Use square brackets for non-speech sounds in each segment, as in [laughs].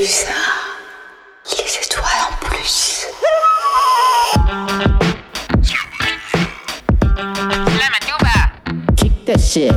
ça Les étoiles en plus. Kick that shit.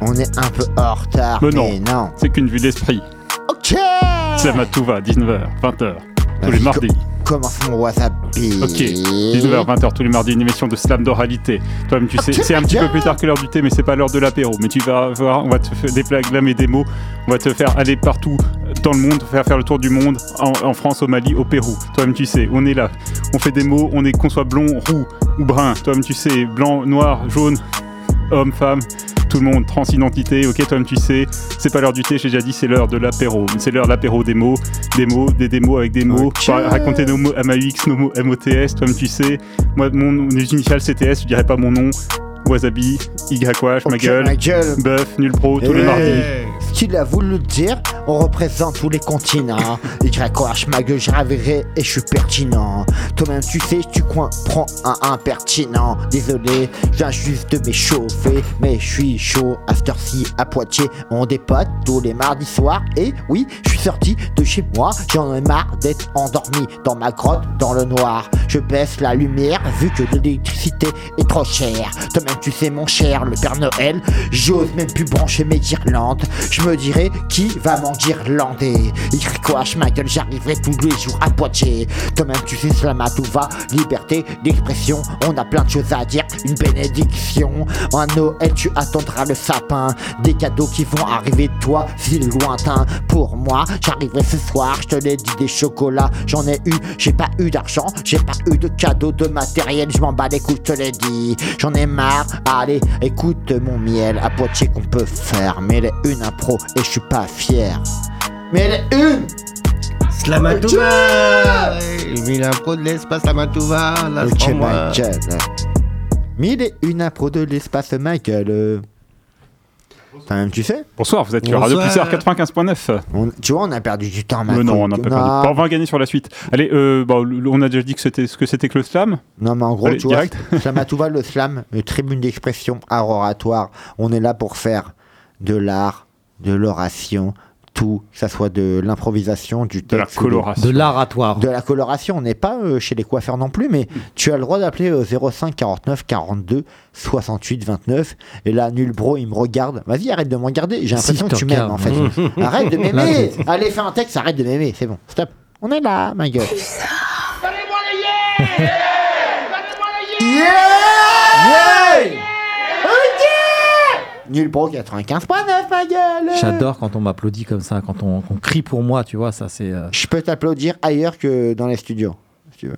On est un peu en retard. Mais non. non. C'est qu'une vue d'esprit. Ok Slam à tout va, 19h, 20h, tous les mardis. Commence mon wasabi. Ok, 19h, 20h, tous les mardis, une émission de slam d'oralité. Toi-même, tu sais, Ok, c'est un petit peu plus tard que l'heure du thé, mais c'est pas l'heure de l'apéro. Mais tu vas voir, on va te faire déclamer des mots, on va te faire aller partout dans le monde, faire faire le tour du monde, en, en France, au Mali, au Pérou. Toi-même, tu sais, on est là. On fait des mots, on est qu'on soit blond, roux ou brun. Toi-même, tu sais, blanc, noir, jaune, homme, femme. Tout le monde, transidentité, ok, toi-même tu sais, c'est pas l'heure du thé, j'ai déjà dit, c'est l'heure de l'apéro. C'est l'heure de l'apéro des mots, des mots, des démos avec des mots, Ok. Pas raconter nos mots MAUX, nos mots MOTS, toi-même tu sais. Moi, mon mes initiales CTS, je dirais pas mon nom. Wasabi, YH, ma Ok, gueule, ma gueule. Buff, Nul Pro, tous les Eh, mardis. Ce qu'il a voulu dire, on représente tous les continents. YH, ma gueule, je raverai et je suis pertinent. Toi-même, tu sais, tu coin, prends un impertinent. Désolé, je viens juste de m'échauffer, mais je suis chaud. À cette heure-ci, à Poitiers, on dépote tous les mardis soirs. Et oui, je suis sorti de chez moi, j'en ai marre d'être endormi dans ma grotte dans le noir. Je baisse la lumière vu que l'électricité est trop chère. Toi-même, tu sais, mon cher, le Père Noël, j'ose même plus brancher mes guirlandes. Je me dirais qui va m'en guirlander. YH, ma gueule, j'arriverai tous les jours à Poitiers. Toi-même, tu sais, cela tout va. Liberté d'expression, on a plein de choses à dire. Une bénédiction. À Noël, tu attendras le sapin. Des cadeaux qui vont arriver de toi, si lointain. Pour moi, j'arriverai ce soir, je te l'ai dit, des chocolats. J'en ai eu, j'ai pas eu d'argent, j'ai pas eu de cadeaux, de matériel. Je m'en bats les couilles, je te l'ai dit. J'en ai marre, allez, écoute mon miel. À Poitiers qu'on peut faire, mais est une impro et je suis pas fier. Mais elle est une Slamatouva Mille impro de l'espace, Slamatouva, là, Ok, c'est ma moi. gueule. Mille et une impro de l'espace, ma gueule. Quand même, tu sais Bonsoir, vous êtes sur Radio Bonsoir. Pulsar 95.9. on- Tu vois, on a perdu du temps, ma Mais non, on n'a pas Non. perdu. Bon, on va gagner sur la suite. Allez, euh, bon, le- on a déjà dit que c'était ce que c'était que le slam. Non, mais en gros, Allez, tu vois, direct. [laughs] Slamatouva, le slam, une tribune d'expression, art oratoire. On est là pour faire de l'art, de l'oration, tout, que ça soit de l'improvisation, du De la texte. coloration. De l'aratoire. De la coloration, on n'est pas euh, chez les coiffeurs non plus, mais tu as le droit d'appeler euh, 05 49 42 68 29. Et là, nul bro, il me regarde. Vas-y, arrête de me regarder. J'ai Si, l'impression que tu m'aimes en fait. [laughs] arrête de m'aimer. Allez, fais un texte, arrête de m'aimer. C'est bon, stop. On est là, ma gueule. Yeah Ok Nul bro 95.9, ma gueule. J'adore quand on m'applaudit comme ça, quand on, qu'on crie pour moi, tu vois, ça c'est. euh, Je peux t'applaudir ailleurs que dans les studios, si tu veux.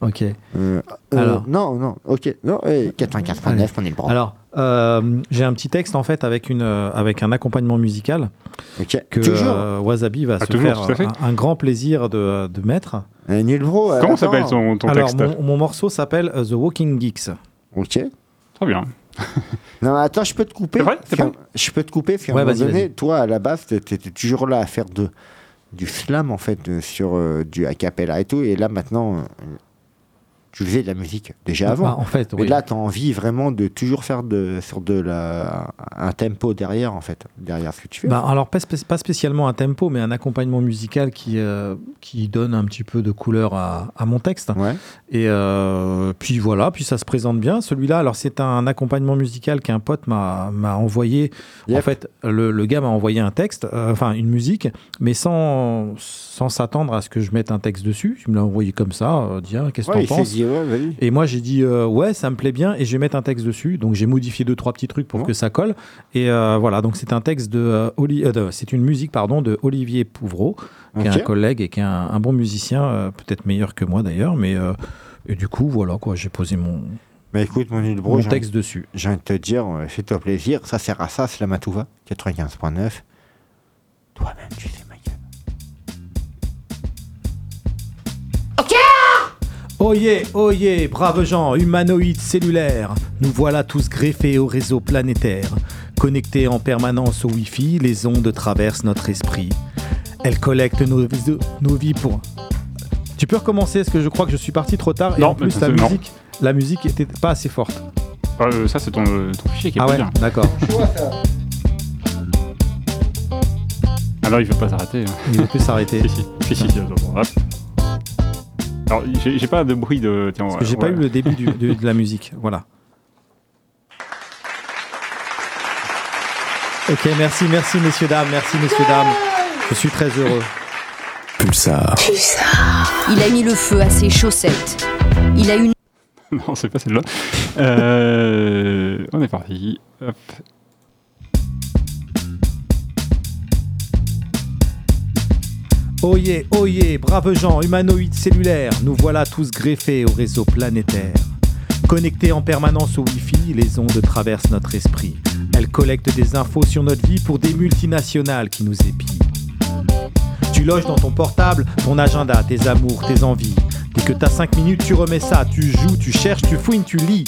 ok. Euh, euh, Alors. non, non, ok, non, eh, 95.9, on est le bro. Alors, euh, j'ai un petit texte en fait avec, une, euh, avec un accompagnement musical ok, que toujours. euh, Wasabi va Ah, se toujours, faire tout à fait. un, un grand plaisir de, de mettre. Euh, euh, Comment attends. s'appelle ton, ton Alors, texte mon, mon morceau s'appelle euh, The Walking Geeks. Ok. Très bien. Non, attends, je peux te couper. Vrai Je peux te couper, parce qu'à un moment donné, toi, à la base, t'étais toujours là à faire de, du slam, en fait, euh, sur euh, du a cappella et tout. Et là, maintenant, euh, tu faisais de la musique déjà avant. Bah, en fait, Mais oui. là, tu as envie vraiment de toujours faire de, sur de la, un tempo derrière, en fait, derrière ce que tu fais. Bah, alors, pas, spé- pas spécialement un tempo, mais un accompagnement musical qui, euh, qui donne un petit peu de couleur à, à mon texte. Ouais. Et euh, puis voilà, puis ça se présente bien. Celui-là, alors c'est un accompagnement musical qu'un pote m'a envoyé. En fait, le, le gars m'a envoyé un texte, euh, enfin une musique, mais sans sans s'attendre à ce que je mette un texte dessus. Il me l'a envoyé comme ça. ah, qu'est-ce que Ouais, t'en penses? Dit, ouais, vas-y. Et moi j'ai dit euh, ouais, ça me plaît bien et je vais mettre un texte dessus. Donc j'ai modifié deux trois petits trucs pour Ouais. que ça colle. Et euh, voilà, donc c'est un texte de, euh, Oli- de- c'est une musique pardon de Olivier Pouvreau, qui est un collègue et qui est un, un bon musicien, peut-être meilleur que moi d'ailleurs, mais et du coup voilà quoi, j'ai posé mon, Mais écoute, mon nul bro, mon j'ai texte dessus. j'ai envie de te dire, fais-toi plaisir, ça sert à ça, c'est la Matouva, 95.9. Toi-même, tu sais, Oyez, oyez, braves gens, humanoïdes cellulaires, nous voilà tous greffés au réseau planétaire. Connectés en permanence au Wi-Fi, les ondes traversent notre esprit. Elles collectent nos, nos vies pour... Tu peux recommencer, parce que je crois que je suis parti trop tard, et Non, en plus la non. musique, la musique était pas assez forte. Euh, ça, c'est ton, euh, ton fichier qui est Ah pas ouais, bien. d'accord. [laughs] Alors, il veut pas s'arrêter. hein. Il peut s'arrêter. [laughs] Si, si. Si, si, si, attends, bon, hop. Alors, j'ai j'ai pas de bruit de. Tiens, Parce que j'ai pas eu le début du- de, de la musique. Voilà. Ok, merci, merci messieurs, dames, merci messieurs, dames. Je suis très heureux. Pulsar. Il a mis le feu à ses chaussettes. Il a une [laughs] Non, c'est pas celle-là. Euh, on est parti. Hop. Oyez, oyez, braves gens, humanoïdes cellulaires, nous voilà tous greffés au réseau planétaire. Connectés en permanence au Wi-Fi, les ondes traversent notre esprit. Elles collectent des infos sur notre vie pour des multinationales qui nous épient. Tu loges dans ton portable ton agenda, tes amours, tes envies. Dès que t'as 5 minutes, tu remets ça, tu joues, tu cherches, tu fouines, tu lis.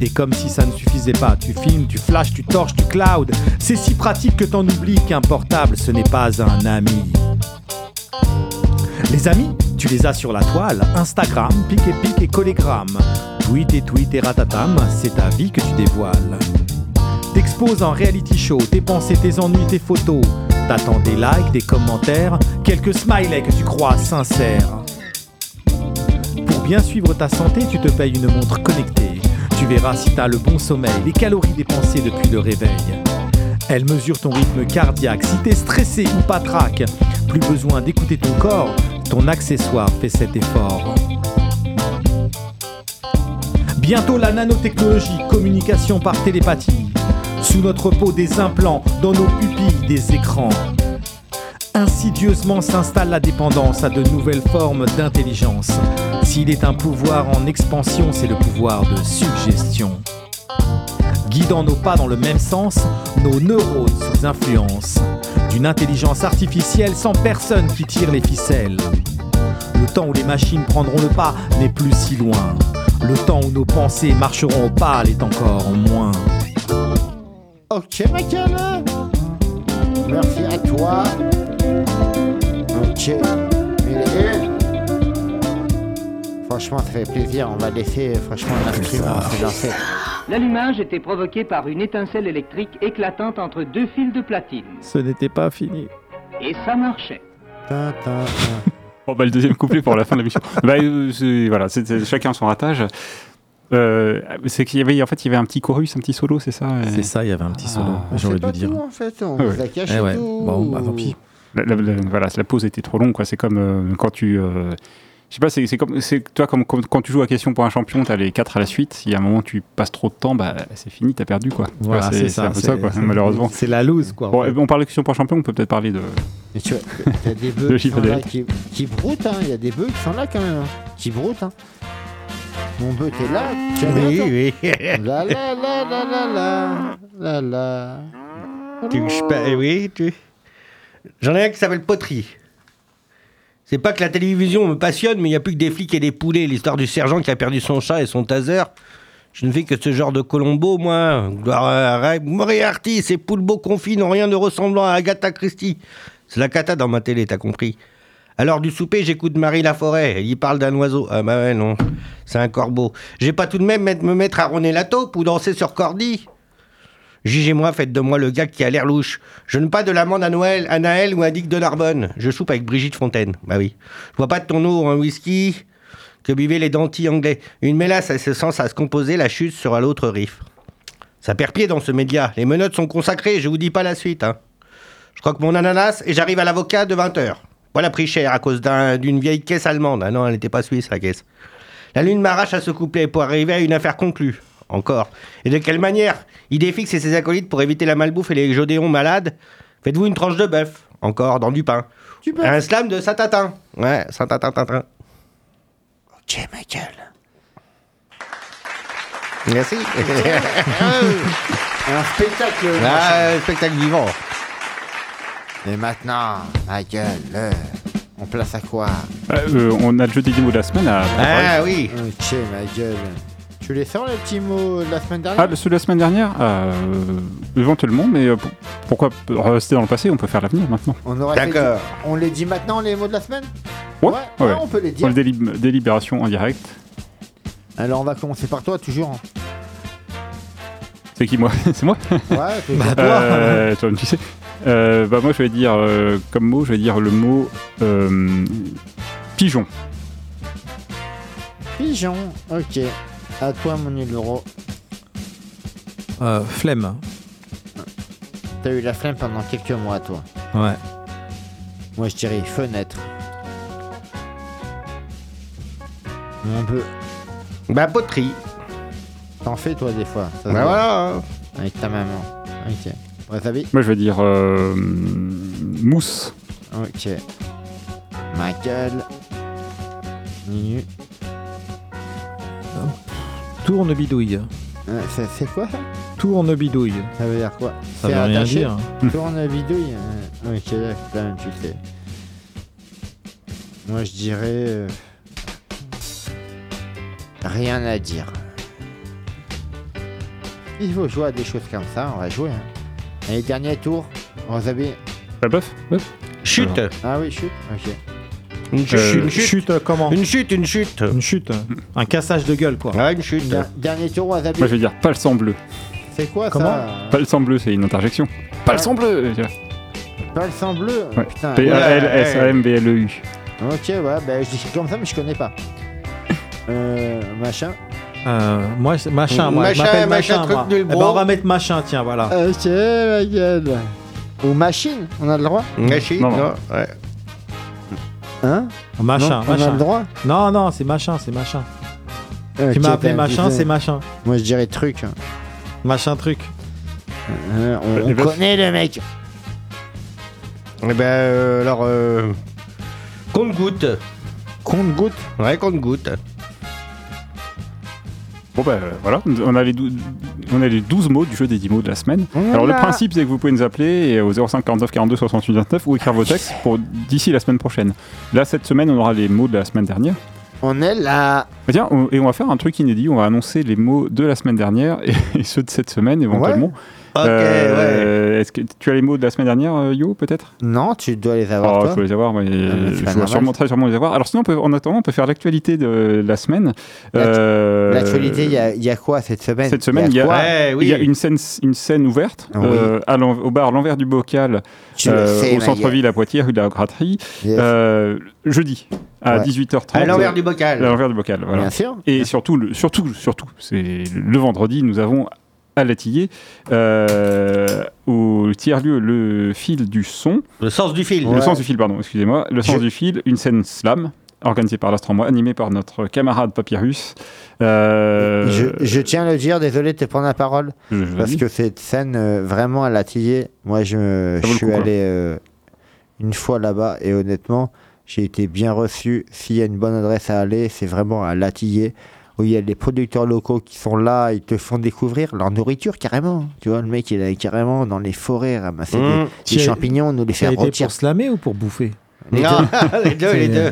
Et comme si ça ne suffisait pas, tu filmes, tu flashes, tu torches, tu cloud. C'est si pratique que t'en oublies qu'un portable, ce n'est pas un ami. Les amis, tu les as sur la toile, Instagram, pic et pic et collégramme. Tweet et tweet et ratatam, c'est ta vie que tu dévoiles. T'exposes en reality show, tes pensées, tes ennuis, tes photos. T'attends des likes, des commentaires, quelques smileys que tu crois sincères. Pour bien suivre ta santé, tu te payes une montre connectée. Tu verras si t'as le bon sommeil, les calories dépensées depuis le réveil. Elle mesure ton rythme cardiaque, si t'es stressé ou patraque. Plus besoin d'écouter ton corps, ton accessoire fait cet effort. Bientôt la nanotechnologie, communication par télépathie. Sous notre peau des implants, dans nos pupilles des écrans. Insidieusement s'installe la dépendance à de nouvelles formes d'intelligence. S'il est un pouvoir en expansion, c'est le pouvoir de suggestion. Guidant nos pas dans le même sens, nos neurones sous influence d'une intelligence artificielle sans personne qui tire les ficelles. Le temps où les machines prendront le pas n'est plus si loin. Le temps où nos pensées marcheront au pas l'est encore moins. Ok, Michael. Merci à toi. Ok. Franchement, ça fait plaisir. On va laisser, franchement, l'instrument se lancer. L'allumage était provoqué par une étincelle électrique éclatante entre deux fils de platine. Ce n'était pas fini. Et ça marchait. Ta, ta, ta. Bon, bah, le deuxième couplet pour la fin de l'émission. [laughs] bah, euh, voilà, c'est c'est chacun son ratage. Euh, c'est qu'il y avait, en fait, il y avait un petit chorus, un petit solo, c'est ça et- C'est ça, il y avait un petit solo. Ah. On J'aurais dû pas dire. tout, en fait. On Ouais, vous a caché Eh ouais. tout. Bon, bah tant pis. La, la- la- voilà, la pause était trop longue, quoi. C'est comme euh, quand tu. Je sais pas, c'est c'est comme. c'est- Toi, comme, comme- quand tu joues à question pour un champion, t'as les 4 à la suite. Si à un moment tu passes trop de temps, bah c'est fini, t'as perdu, quoi. Voilà, c'est ça. un peu ça, quoi, c'est- malheureusement. C'est la loose, quoi. en Bon, fait. on parle de question pour un champion, on peut peut-être parler de. Mais tu vois, t'as des Le bœufs [laughs] qui, chiffre sont des là, lettres. qui, qui broutent, hein. Il y a des bœufs qui sont là quand même. hein. Qui broutent, hein. Mon bœuf, t'es là. Tu as Oui, oui. [laughs] La la la la la la la la. Tu- je eh oui, tu- J'en ai un qui s'appelle Poterie. C'est pas que la télévision me passionne, mais il n'y a plus que des flics et des poulets. L'histoire du sergent qui a perdu son chat et son taser. Je ne fais que ce genre de Colombo, moi. Moriarty, ces poules beaux confits n'ont rien de ressemblant à Agatha Christie. C'est la cata dans ma télé, t'as compris. Alors du souper, j'écoute Marie Laforêt. Elle y parle d'un oiseau. Ah bah ouais, non. C'est un corbeau. J'ai pas tout de même me mettre à ronner la taupe ou danser sur Cordy. Jugez-moi, faites de moi le gars qui a l'air louche. Je ne pas de l'amande à Noël, à Naël ou à Dick de Narbonne. Je soupe avec Brigitte Fontaine. Bah oui. Je vois pas de ton eau un whisky que buvaient les dentilles anglais. Une mélasse à ce sens à se composer, la chute sera l'autre riff. Ça perd pied dans ce média. Les menottes sont consacrées, je vous dis pas la suite. Hein. Je croque mon ananas et j'arrive à l'avocat de 20h. Voilà pris cher à cause d'un- d'une vieille caisse allemande. Ah non, elle n'était pas suisse, la caisse. La lune m'arrache à ce couplet pour arriver à une affaire conclue. Encore. Et de quelle manière Idéfix et ses acolytes pour éviter la malbouffe et les jodéons malades. Faites-vous une tranche de bœuf. Encore, dans du pain. Un slam de Saint-Tatin. Ouais, Saint-Tatin. Ok, Michael. Merci. [laughs] Un spectacle. ah, spectacle vivant. Et maintenant, Michael, euh, On place à quoi Euh, on a le jeu des 10 mots de la semaine à. Ah oui. Ok, ma gueule. Tu les sors les petits mots de la semaine dernière Ah, le- ceux de la semaine dernière euh, Éventuellement, mais euh, pour- pourquoi rester dans le passé On peut faire l'avenir maintenant. On D'accord. On les dit maintenant les mots de la semaine Ouais, ouais, ouais. on peut les Pour dire. le délib- délibération en direct. Alors on va commencer par toi toujours. C'est qui moi [laughs] C'est moi Ouais, toujours. [laughs] Bah, toi. Euh, toi, tu sais. Euh, bah moi je vais dire euh, comme mot, je vais dire le mot euh, pigeon. Pigeon, ok. À toi mon numéro. Euh, flemme. T'as eu la flemme pendant quelques mois toi. Ouais. Moi je dirais fenêtre. On peut. Bah, poterie. T'en fais toi des fois. ça se Bah voit. voilà. Avec ta maman. Ok. Wasabi Moi je vais dire euh, mousse. Ok. Michael. Ninu. Tourne bidouille. Euh, c'est- c'est quoi ça? Tourne bidouille. Ça veut dire quoi? Ça C'est veut rien attaché dire. [laughs] Tourne bidouille euh, Ok, quand même, tu sais. Moi, je dirais. euh, Rien à dire. Il faut jouer à des choses comme ça, on va jouer. Hein. Allez, dernier tour. La bœuf Bœuf Chute. Ah oui, chute. Ok. Une chute. Euh, une chute. Chute, euh, comment Une chute, une chute. Une chute. Un cassage de gueule, quoi. Ouais, une chute. Der- dernier tour, Wasabi. Moi je vais dire pas le sang bleu. C'est quoi Comment ça Pas le sang bleu, c'est une interjection. Pas le sang bleu Pas le sang bleu Ouais. Putain. P-A-L-S-A-M-B-L-E-U. Ok, ouais, bah je dis comme ça, mais je connais pas. Euh. Machin. Euh, moi, c'est machin, moi. je Machin, m'appelle machin, machin, truc moi. nul, Eh ben, bro. on va mettre machin, tiens, voilà. Ok, ma gueule. Ou machine, on a le droit? Machine, Non, non. non. Ouais. Hein Machin, Non, On a machin. le droit Non, non, c'est machin, c'est machin. Ok, tu m'as appelé machin, c'est machin. Moi je dirais truc. Machin truc. Euh, on Eh on ben- connaît le mec. Eh ben, euh, alors, euh, compte-goutte. Compte goutte. Ouais, compte-goutte. Bon bah voilà, on a, les on a les 12 mots du jeu des 10 mots de la semaine. Alors le principe c'est que vous pouvez nous appeler au 05 49 42 68 29 ou écrire vos textes pour d'ici la semaine prochaine. Là cette semaine on aura les mots de la semaine dernière. On est là. Bah, tiens, on- et on va faire un truc inédit, on va annoncer les mots de la semaine dernière et, [laughs] et ceux de cette semaine éventuellement. Ok, Euh, Est-ce que tu as les mots de la semaine dernière, euh, Yo, peut-être? Non, tu dois les avoir Oh, toi. je peux les avoir, mais je dois sûrement, très sûrement les avoir. Alors sinon, on peut- en attendant, on peut faire l'actualité de la semaine. Euh, L'actualité, il y, a- il y a quoi cette semaine? Cette semaine, il y a- quoi? Ouais, oui. Il y a une scène, une scène ouverte Ah oui. euh, à au bar L'Envers du Bocal, euh, sais, au centre-ville à Poitiers, rue de la Graterie. Yes. euh, jeudi à Ouais. 18h30. À l'envers du À bocal. l'envers du bocal, voilà. Bien sûr. Et surtout, le, surtout, surtout, c'est le vendredi, nous avons à Latillé, euh, au tiers-lieu Le Fil du Son, Le sens du fil. Ouais. le sens du fil, pardon, excusez-moi, le sens Je- du fil, une scène slam organisée par l'Astromois, animée par notre camarade Papyrus. Euh, Je, je tiens à le dire, désolé de te prendre la parole, je- je- parce que cette scène, euh, vraiment, à Latillé, moi, je, suis coup, quoi. allé euh, une fois là-bas, et honnêtement, j'ai été bien reçu. S'il y a une bonne adresse à aller, c'est vraiment à Latillé, où il y a les producteurs locaux qui sont là, ils te font découvrir leur nourriture, carrément. Tu vois, le mec, il est carrément dans les forêts, ramasser des- Mmh. des, champignons, nous les faire rôtir. pour slammer ou pour bouffer? Les Non, les deux, [laughs] les deux.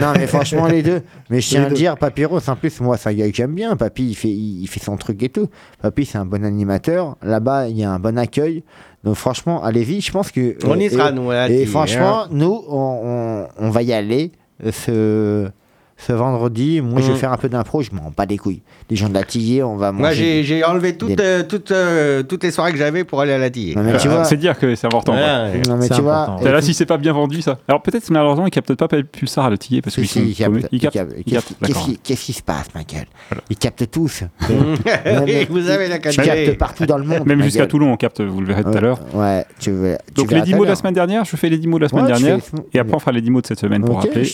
non, mais franchement, les deux. Mais je tiens à dire, Papyrus, en plus, moi, c'est un gars que j'aime bien. Papy, il fait, il, il fait son truc et tout. Papy, c'est un bon animateur. Là-bas, il y a un bon accueil. Donc, franchement, allez-y. Je pense que. On y et- sera, nous. à Et, franchement, hein. nous, on, on- on va y aller euh, ce, ce vendredi. Moi, je vais Mhm. faire un peu d'impro. Je m'en bats les couilles. Les gens de la Tillée, on va manger. Moi, j'ai j'ai enlevé toutes, des- euh, toutes, euh, toutes les soirées que j'avais pour aller à la tille. Non, mais tu Euh, vois. c'est dire que c'est important. Ouais. Non, mais C'est tu vois. important. Là, si c'est pas bien vendu, ça. Alors peut-être, malheureusement, il capte peut-être pas Pulsar à le tiller parce Si, qu'ils si, sont il capte, Ils captent. Ils Qu'est-ce captent, d'accord. qui- qu'est-ce qui se passe, Michael? Voilà. Ils captent tous. [laughs] Oui, vous avez la capté. captes partout dans le monde. Même jusqu'à. Toulon, on capte, vous le verrez tout à l'heure. Ouais, tu veux. tu Donc les 10 tout à mots de la semaine dernière, je fais les 10 mots de la semaine dernière, et après on fera les 10 mots de cette semaine pour rappeler.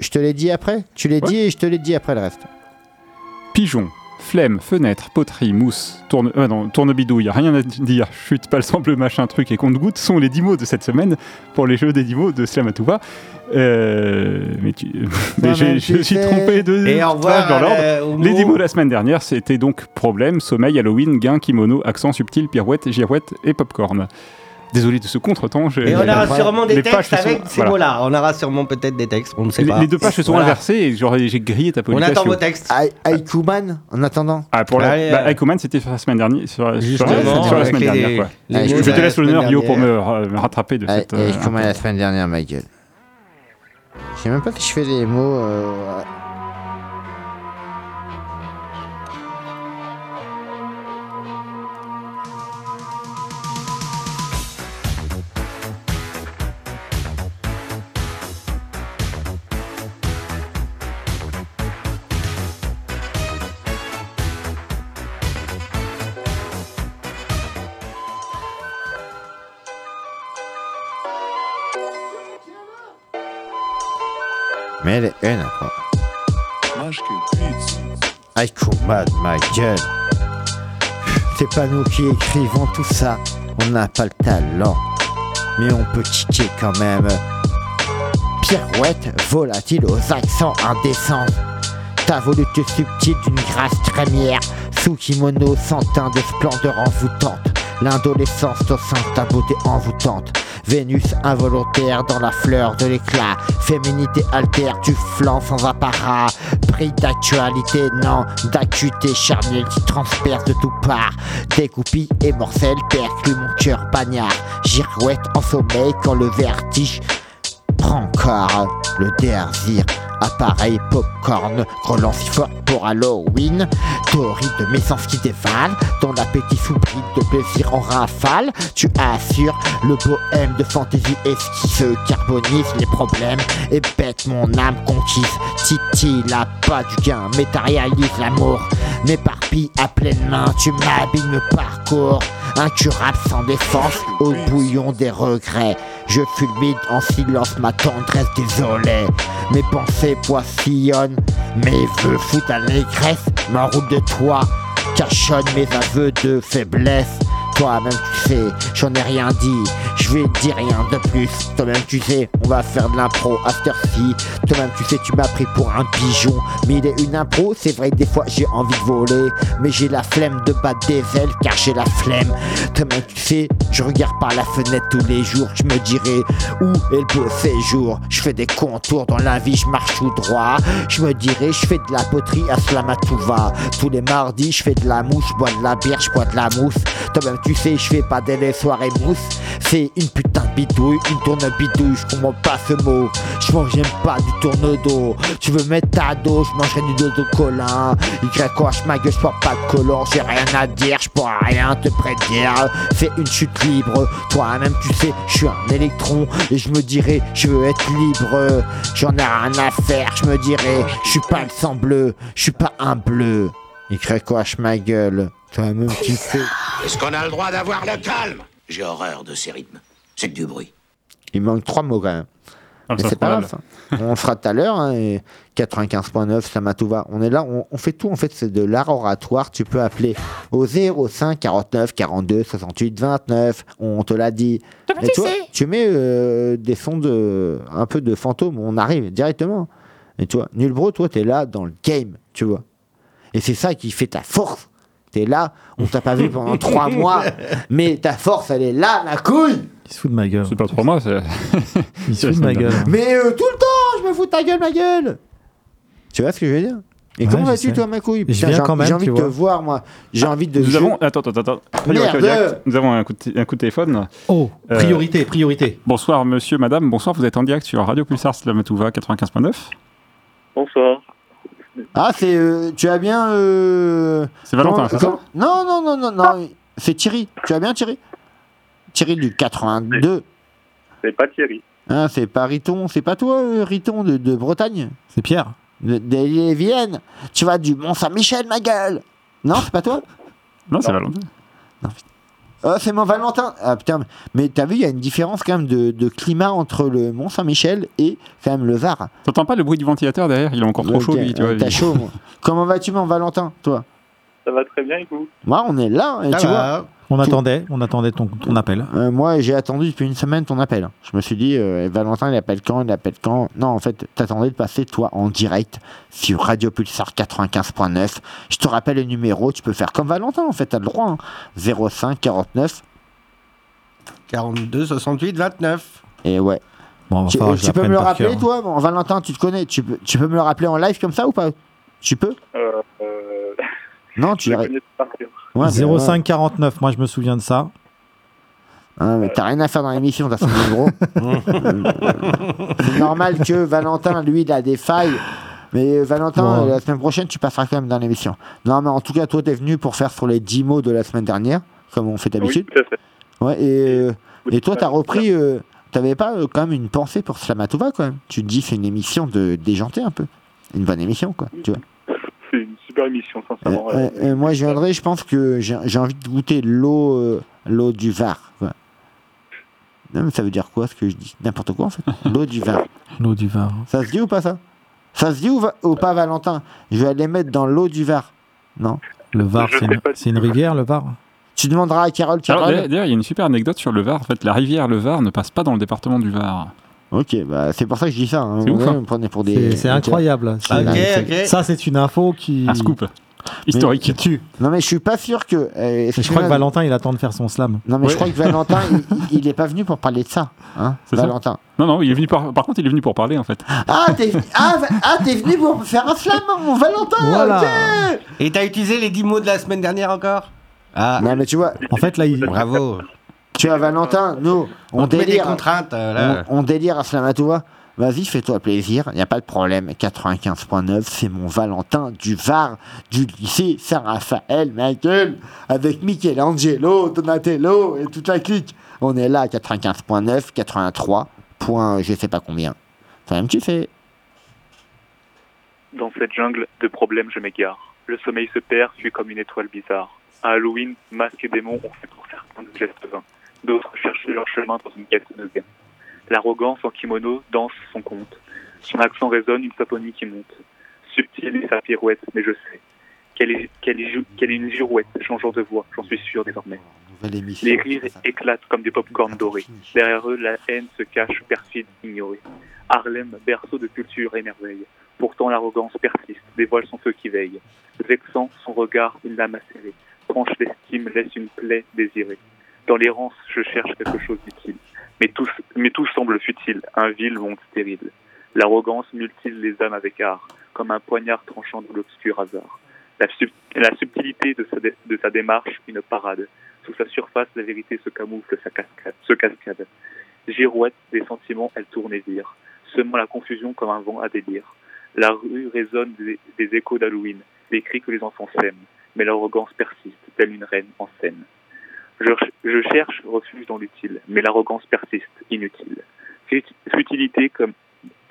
je te l'ai dit après? Tu l'as Ouais. dit et je te l'ai dit après le reste. Pigeon, flemme, fenêtre, poterie, mousse, tourne, euh, non, tournebidouille, rien à dire, chute, palsamble, bleu, machin, truc et compte-goutte sont les 10 mots de cette semaine pour les jeux des 10 mots de Slamatouva. Euh, mais tu, [laughs] mais je tu suis trompé de Et au revoir. dans l'ordre. Les mot. 10 mots de la semaine dernière, c'était donc problème, sommeil, Halloween, gain, kimono, accent subtil, pirouette, girouette et popcorn. Désolé de ce contretemps. Et on aura sûrement des textes sont- avec ces voilà. mots-là. On aura sûrement peut-être des textes, on ne sait Les, pas. les deux pages se sont Voilà. inversées et j'ai grillé ta On publication. attend vos textes. Aikuman, en attendant. Ah, pour bah, euh, Aikuman, c'était sur la semaine dernière. Sur, sur- Justement, sur la semaine les- dernière, je te la laisse l'honneur, Yo, pour me, ra- me rattraper de cette. euh, Aikuman la semaine dernière, ma gueule. Je sais même pas si je fais les mots. Mais elle est une après. Aikuman, ma gueule. C'est pas nous qui écrivons tout ça. On n'a pas le talent. Mais on peut kicker quand même. Pirouette volatile aux accents indécents. Ta volupté subtile d'une grâce trémière. Sous kimono sans teint de splendeur envoûtante. L'indolescence au sein de ta beauté envoûtante. Vénus involontaire dans la fleur de l'éclat. Féminité altère du flanc sans apparat. Prix d'actualité, non, d'acuité charnelle qui transperce de tout part. Découpille et morcelle perclue mon cœur bagnard. Girouette en sommeil quand le vertige prend corps. Le désir, appareil popcorn, relance fort pour Halloween. Théorie de mes sens qui dévalent, dans l'appétit s'oublie de plaisir en rafale. Tu assures le bohème de fantaisie esquisse, carbonise les problèmes et bête mon âme conquise. Titi, la pas du gain, matérialise l'amour. M'éparpille à pleine main, tu m'habilles me parcours. Incurable sans défense, au bouillon des regrets. Je fulmine en silence ma tendresse désolée. Mes pensées poissillonnent, mes vœux foutent à l'allégresse. M'enroule de toi, cachonne mes aveux de faiblesse. Toi-même tu sais, j'en ai rien dit, je vais dire rien de plus. Toi-même tu sais, on va faire de l'impro after ci. Toi-même tu sais, tu m'as pris pour un pigeon. Mais il est une impro, c'est vrai des fois j'ai envie de voler. Mais j'ai la flemme de battre des ailes car j'ai la flemme. Toi-même tu sais, je regarde par la fenêtre tous les jours. Je me dirais où est le beau séjour? Je fais des contours dans la vie, je marche tout droit. Je me dirais, je fais de la poterie à Slamatouva. Tous les mardis, je fais de la mouche, je bois de la bière, je bois de la mousse. Toi-même sais, je fais pas des soirées mousse. C'est une putain de bidouille, une tourne bidouille, je comprends pas ce mot. Je mange j'aime pas du tourne-dos. Tu veux mettre ta dos, je mangerai du dos de colin. Y ma gueule, je porte pas de collant, j'ai rien à dire, je pourrais rien te prédire. Fais une chute libre, toi-même tu sais, je suis un électron et je me dirais, je veux être libre. J'en ai rien à faire, je me dirais, je suis pas le sang bleu, je suis pas un bleu. Y ma gueule, toi-même tu sais. Est-ce qu'on a le droit d'avoir le calme? J'ai horreur de ces rythmes. C'est que du bruit. Il manque trois mots quand même. Ah, Mais ça, c'est pas grave. ça. on le fera tout à l'heure. hein, et 95.9, Samatouva. On est là, on, on fait tout. En fait, c'est de l'art oratoire. Tu peux appeler au 05 49 42 68 29. On te l'a dit. Et tu, mets euh, des sons de un peu de fantôme. On arrive directement. Et tu vois, Nulbro, toi, t'es là dans le game. Tu vois. Et c'est ça qui fait ta force. T'es là, on t'a pas vu pendant [laughs] trois mois, mais ta force, elle est là, la couille. Il se fout de ma gueule. C'est pas trois mois, c'est. [laughs] Il se fout de ma gueule. Mais euh, tout le temps, je me fous de ta gueule, ma gueule. Tu vois ce que je veux dire? Et Ouais, comment vas-tu, toi, ma couille? J'ai- quand même, J'ai envie de te voir, moi. J'ai envie de. Nous avons. Attends, attends, attends. Merde. Nous avons un coup de, un coup de téléphone. Oh, Euh, priorité, priorité. Bonsoir, monsieur, madame. Bonsoir, vous êtes en direct sur Radio Pulsar Slamatouva 95.9. Bonsoir. Ah, c'est. euh, tu as bien. euh, C'est Valentin, c'est ça Non, non, non, non, non. C'est Thierry. Tu as bien Thierry Thierry du 82. C'est pas Thierry. Hein, c'est pas Riton. C'est pas toi, euh, Riton de, de Bretagne C'est Pierre. de, de Vienne. Tu vas du Mont-Saint-Michel, ma gueule. Non, c'est pas toi Non, c'est Non. Valentin. Oh, c'est mon Valentin. Ah putain, mais t'as vu, il y a une différence quand même de, de climat entre le Mont Saint-Michel et quand même le Var. T'entends pas le bruit du ventilateur derrière? Il est encore trop chaud, lui, tu euh, vois. T'as chaud, [laughs] moi. Comment vas-tu, mon Valentin, toi? Ça va très bien et vous? Moi, on est là, et tu vois. On attendait, on attendait ton, ton appel. euh, moi, j'ai attendu depuis une semaine ton appel. Je me suis dit, euh, Valentin, il appelle quand Il appelle quand? Non, en fait, t'attendais de passer, toi, en direct sur Radio Pulsar 95.9. Je te rappelle le numéro, tu peux faire comme Valentin, en fait, t'as le droit. hein. 05 49 42, 68, 29. Et ouais. Bon, Tu, tu peux me le rappeler, cœur. toi? Bon, Valentin, tu te connais. Tu peux, tu peux me le rappeler en live comme ça ou pas? Tu peux? Euh, euh, Non, tu cœur. Ouais, mais ouais. 0549, moi je me souviens de ça. Ah, mais t'as rien à faire dans l'émission, t'as son gros. [laughs] C'est normal que Valentin, lui, il a des failles. Mais euh, Valentin, Ouais. la semaine prochaine, tu passeras quand même dans l'émission. Non, mais en tout cas, toi, t'es venu pour faire sur les 10 mots de la semaine dernière, comme on fait d'habitude. tout à fait. Ouais, et, euh, et toi, tout t'as fait. repris. euh, T'avais pas euh, quand même une pensée pour Slamatova, quand même Tu te dis, c'est une émission de déjanter un peu. Une bonne émission, quoi. Tu vois C'est une super émission, Euh, sincèrement. euh, euh, moi, je viendrai, je pense que j'ai envie de goûter l'eau euh, l'eau du Var. quoi. Non, mais ça veut dire quoi ce que je dis? N'importe quoi, en fait. L'eau du Var. [laughs] L'eau du vin. Ça se dit ou pas, ça? Ça se dit ou, va- ou pas, Valentin? Je vais aller mettre dans l'eau du Var. Non? Le Var, c'est une, rivière, le Var? Tu demanderas à Carole, Carole? d'ailleurs, il y a une super anecdote sur le Var. En fait, la rivière Le Var ne passe pas dans le département du Var. Ok, bah, c'est pour ça que je dis ça. hein. C'est ouf, hein. vous me prenez pour des. C'est incroyable. Ok. Ça, c'est une info qui. Un scoop qui historique. tue. Non, mais je suis pas sûr que. euh, je crois que Valentin, il attend de faire son slam. Non, mais je crois que Valentin, il, il est pas venu pour parler de ça. Hein, C'est ça Valentin. Non, non, il est venu par... par contre, il est venu pour parler en fait. Ah, t'es ah, ah, t'es venu pour faire un slam, mon Valentin Voilà. Et t'as utilisé les 10 mots de la semaine dernière encore? Ah, Non, mais tu vois, En fait, là, il. bravo. Tu vois, Valentin, nous, on, On, met des délire. contraintes. euh, là. On, on délire à. Vas-y, fais-toi plaisir, il n'y a pas de problème. 95.9, c'est mon Valentin du Var, du lycée Saint-Raphaël, Michael, avec Michelangelo, Donatello et toute la clique. On est là à 95.9, 83, point je sais pas combien. Toi-même, tu fais. Dans cette jungle de problèmes, je m'égare. Le sommeil se perd, suis comme une étoile bizarre. À Halloween, masques et démons ont fait pour certains de gestes vains. D'autres cherchent leur chemin dans une quête de gain. L'arrogance en kimono danse son conte. Son accent résonne une saponie qui monte. Subtile et sa pirouette, mais je sais qu'elle est, qu'elle est, qu'elle est une girouette, changeant de voix, j'en suis sûr désormais. Les rires éclatent comme des pop-corn dorés. Derrière eux, la haine se cache, perfide, ignorée. Harlem, berceau de culture et merveille. Pourtant, l'arrogance persiste, dévoile son feu qui veille. Vexant, son regard, une lame acérée. Tranche l'estime, laisse une plaie désirée. Dans l'errance, je cherche quelque chose d'utile. Mais tout, semble futile, un vil monde stérile. L'arrogance mutile les âmes avec art, comme un poignard tranchant de l'obscur hasard. La, sub- la subtilité de sa, dé- de sa démarche, une parade. Sous sa surface, la vérité se camoufle, sa cascade, se cascade. Girouette des sentiments, elle tourne et vire, semant la confusion comme un vent à délire. La rue résonne des, des échos d'Halloween, des cris que les enfants sèment, mais l'arrogance persiste, telle une reine en scène. Je, cherche refuge dans l'utile, mais l'arrogance persiste, inutile. Fut- Futilité comme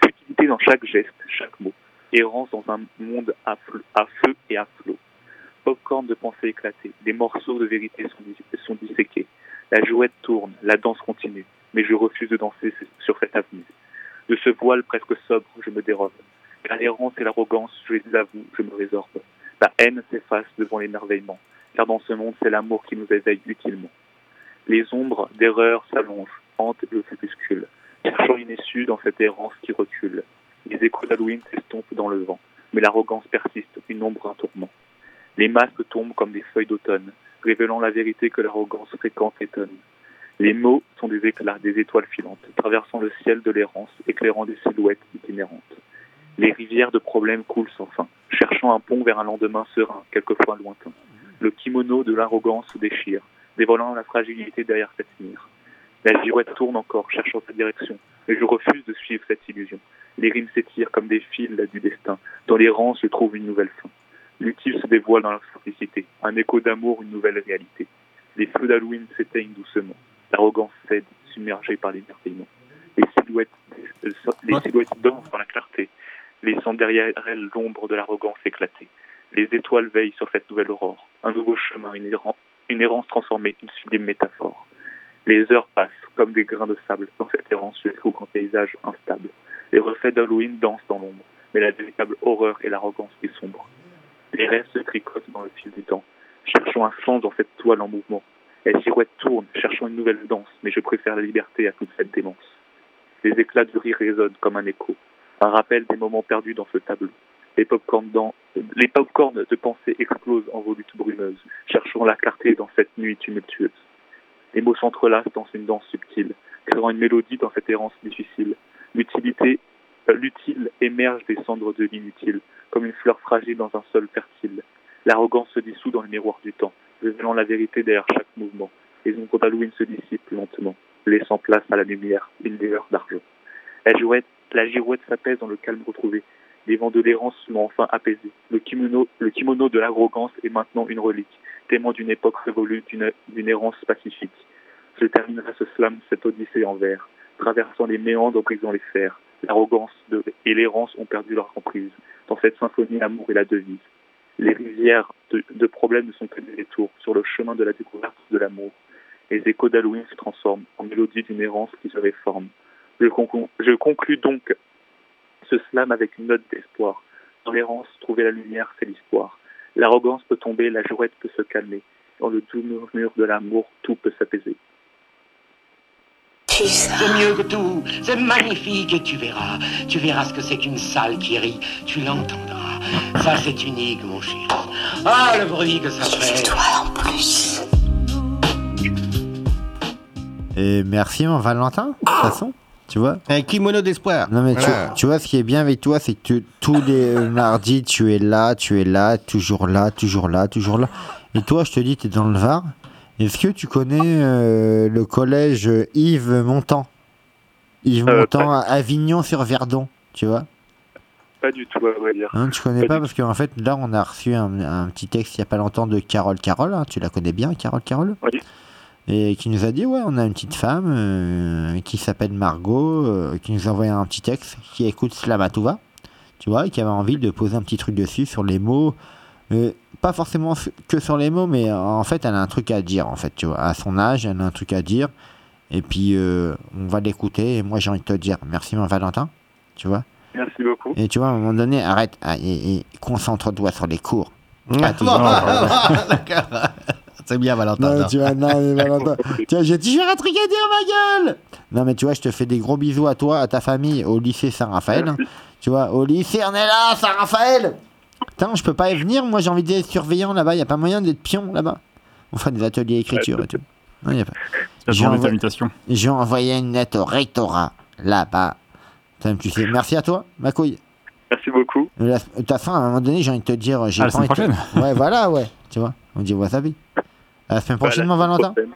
futilité dans chaque geste, chaque mot. Errance dans un monde à, feu et à flot. Popcorn de pensée éclatée, des morceaux de vérité sont, sont disséqués. La jouette tourne, la danse continue, mais je refuse de danser sur cette avenue. De ce voile presque sobre, je me dérobe. Car l'errance et l'arrogance, je les avoue, je me résorbe. La haine s'efface devant l'émerveillement, car dans ce monde, c'est l'amour qui nous éveille utilement. Les ombres d'erreur s'allongent, hantent le crépuscule, cherchant une issue dans cette errance qui recule. Les échos d'Halloween s'estompent dans le vent, mais l'arrogance persiste, une ombre, un tourment. Les masques tombent comme des feuilles d'automne, révélant la vérité que l'arrogance fréquente étonne. Les mots sont des éclats, des étoiles filantes, traversant le ciel de l'errance, éclairant des silhouettes itinérantes. Les rivières de problèmes coulent sans fin, cherchant un pont vers un lendemain serein, quelquefois lointain. Le kimono de l'arrogance se déchire, dévoilant la fragilité derrière cette mire. La girouette tourne encore, cherchant sa direction, mais je refuse de suivre cette illusion. Les rimes s'étirent comme des fils du destin. Dans l'errance, je trouve une nouvelle fin. L'utile se dévoile dans la simplicité, un écho d'amour, une nouvelle réalité. Les feux d'Halloween s'éteignent doucement. L'arrogance cède, submergée par l'émerveillement. Les silhouettes, les silhouettes dansent dans la clarté, laissant derrière elles l'ombre de l'arrogance éclatée. Les étoiles veillent sur cette nouvelle aurore. Un nouveau chemin, une, erran- une errance transformée, une sublime métaphore. Les heures passent comme des grains de sable dans cette errance jusqu'au grand paysage instable. Les reflets d'Halloween dansent dans l'ombre, mais la véritable horreur et l'arrogance est sombre. Les rêves se tricotent dans le fil du temps, cherchant un sens dans cette toile en mouvement. Les girouettes tournent, cherchant une nouvelle danse, mais je préfère la liberté à toute cette démence. Les éclats de rire résonnent comme un écho, un rappel des moments perdus dans ce tableau. Les pop-corns dans- les pop-corns de pensée explosent en volutes brumeuses, cherchant la clarté dans cette nuit tumultueuse. Les mots s'entrelacent dans une danse subtile, créant une mélodie dans cette errance difficile. L'utilité, euh, l'utile émerge des cendres de l'inutile, comme une fleur fragile dans un sol fertile. L'arrogance se dissout dans le miroir du temps, révélant la vérité derrière chaque mouvement. Les ombres d'Halloween se dissipent lentement, laissant place à la lumière, une lueur d'argent. La girouette, la girouette s'apaise dans le calme retrouvé. Les vents de l'errance sont enfin apaisés. Le kimono, le kimono de l'arrogance est maintenant une relique, témoin d'une époque révolue, d'une errance pacifique. Je terminerai ce slam, cette odyssée en vers, traversant les méandres, brisant les fers. L'arrogance et l'errance ont perdu leur emprise. Dans cette symphonie, l'amour est la devise. Les rivières de, problèmes ne sont que des détours sur le chemin de la découverte de l'amour. Les échos d'Halloween se transforment en mélodie d'une errance qui se réforme. Je conclus donc ce slam avec une note d'espoir. Dans l'errance, trouver la lumière, c'est l'histoire. L'arrogance peut tomber, la jouette peut se calmer. Dans le doux murmure de l'amour, tout peut s'apaiser. C'est mieux que tout, c'est magnifique et tu verras. Tu verras ce que c'est qu'une salle qui rit, tu l'entendras. Ça c'est unique mon chéri. Ah le bruit que ça fait. Toi en plus. Et merci mon Valentin, de toute façon, tu vois. Un kimono d'espoir. Non mais tu- Voilà. tu, vois ce qui est bien avec toi, c'est que tu- tous les mardis tu es là, tu es là, toujours là, toujours là, toujours là. Et toi, je te dis, tu es dans le Var. Est-ce que tu connais euh, le collège Yves Montand? Yves Euh, Montand à Avignon-sur-Verdon, tu vois? Pas du tout, à vrai dire. Hein, tu connais Pas parce qu'en fait là on a reçu un, un petit texte il y a pas longtemps de Carole Carole, hein, tu la connais bien Carole Carole? Oui. Et qui nous a dit ouais on a une petite femme euh, qui s'appelle Margot, euh, qui nous a envoyé un petit texte, qui écoute Slamatouva, tu vois, et qui avait envie de poser un petit truc dessus sur les mots. euh, pas forcément que sur les mots, mais euh, en fait elle a un truc à dire en fait, tu vois. À son âge, elle a un truc à dire. Et puis euh, on va l'écouter et moi j'ai envie de te dire merci mon Valentin, tu vois. Merci beaucoup. Et tu vois, à un moment donné, arrête ah, et, et concentre-toi sur les cours. [laughs] [laughs] D'accord. C'est bien, Valentin. Non, ça. tu vois, non, mais Valentin, [laughs] tu vois, j'ai toujours un truc à dire, ma gueule Non, mais tu vois, je te fais des gros bisous à toi, à ta famille, au lycée Saint-Raphaël. Merci. Tu vois, au lycée, on est là, Saint-Raphaël Putain, je peux pas y venir, moi j'ai envie d'être surveillant là-bas, y a pas moyen d'être pion là-bas. On fera des ateliers écriture et tout. Non, y a pas. J'ai envoyé- invitations. J'ai envoyé une lettre au rectorat, là-bas. Tu sais, merci à toi, ma couille. Merci beaucoup. Toute façon, à un moment donné, j'ai envie de te dire. J'ai Ah, la pas envie de te- semaine Ouais, voilà, ouais. Tu vois, on dit wasabi. À la semaine prochaine, Bah, mon Valentin. prochaine.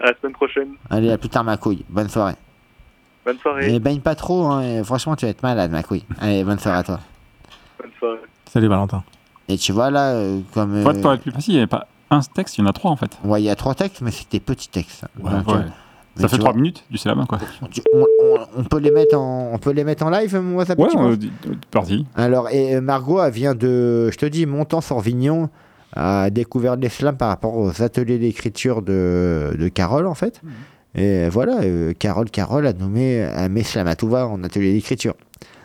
À la semaine prochaine. Allez, à plus tard, ma couille. Bonne soirée. Bonne soirée. Et baigne pas trop, hein. franchement, tu vas être malade, ma couille. Allez, bonne soirée à toi. Bonne soirée. Salut Valentin. Et tu vois, là, euh, comme. Pour euh, être, pour être plus facile, il n'y avait pas un texte, il y en a trois en fait. Ouais, il y a trois textes, mais des petits textes. Ouais, Donc, ouais. euh, mais Ça fait trois vois, minutes du syllabe, quoi. tu- on, on- on peut les mettre en, on peut les mettre en live, mon WhatsApp Ouais, d- parti. Alors, et euh, Margot, elle vient de, je te dis, Montant-sur-Vignon, a découvert l'islam par rapport aux ateliers d'écriture de, de Carole, en fait. Et voilà, euh, Carole, Carole a nommé un Meslamatouva en atelier d'écriture.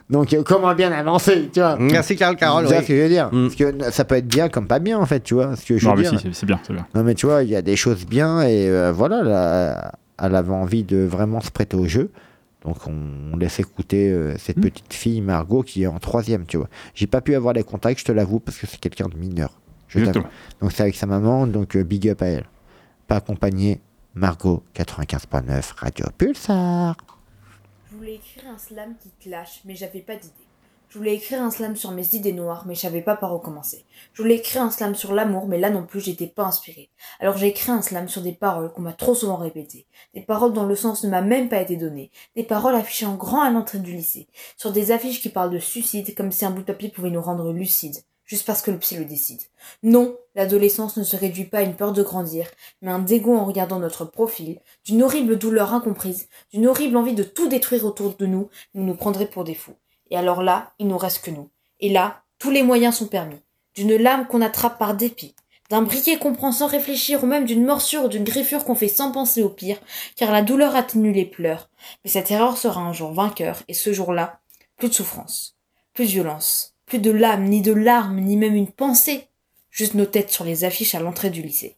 Donc, euh, comment bien avancer, tu vois? Merci, Carole Carole. Tu vois oui. ce que je veux dire? Mm. Parce que ça peut être bien comme pas bien, en fait, tu vois ce que je veux Non, mais dire si, c'est- c'est bien, c'est bien. non mais tu vois, il y a des choses bien et euh, voilà, là, elle avait envie de vraiment se prêter au jeu. Donc on, laisse écouter euh, cette Hmm. petite fille Margot qui est en troisième, tu vois. J'ai pas pu avoir les contacts, je te l'avoue, parce que c'est quelqu'un de mineur. Je Exactement. t'avoue. Donc c'est avec sa maman, donc euh, big up à elle. Pas accompagné, Margot 95.9 Radio Pulsar. Je voulais écrire un slam qui clash, mais j'avais pas d'idée. Je voulais écrire un slam sur mes idées noires, mais je savais pas par où commencer. Je voulais écrire un slam sur l'amour, mais là non plus j'étais pas inspirée. Alors j'ai écrit un slam sur des paroles qu'on m'a trop souvent répétées, des paroles dont le sens ne m'a même pas été donné, des paroles affichées en grand à l'entrée du lycée, sur des affiches qui parlent de suicide comme si un bout de papier pouvait nous rendre lucides, juste parce que le psy le décide. Non, l'adolescence ne se réduit pas à une peur de grandir, mais un dégoût en regardant notre profil, d'une horrible douleur incomprise, d'une horrible envie de tout détruire autour de nous, nous nous prendrait pour des fous. Et alors là, il nous reste que nous. Et là, tous les moyens sont permis. D'une lame qu'on attrape par dépit, d'un briquet qu'on prend sans réfléchir ou même d'une morsure ou d'une griffure qu'on fait sans penser au pire, car la douleur atténue les pleurs. Mais cette erreur sera un jour vainqueur, et ce jour-là, plus de souffrance, plus de violence, plus de lame, ni de larmes, ni même une pensée, juste nos têtes sur les affiches à l'entrée du lycée.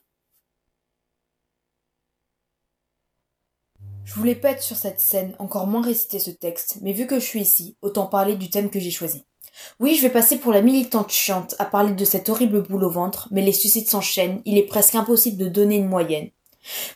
Je voulais pas être sur cette scène, encore moins réciter ce texte, mais vu que je suis ici, autant parler du thème que j'ai choisi. Oui, je vais passer pour la militante chiante à parler de cette horrible boule au ventre, mais les suicides s'enchaînent, il est presque impossible de donner une moyenne.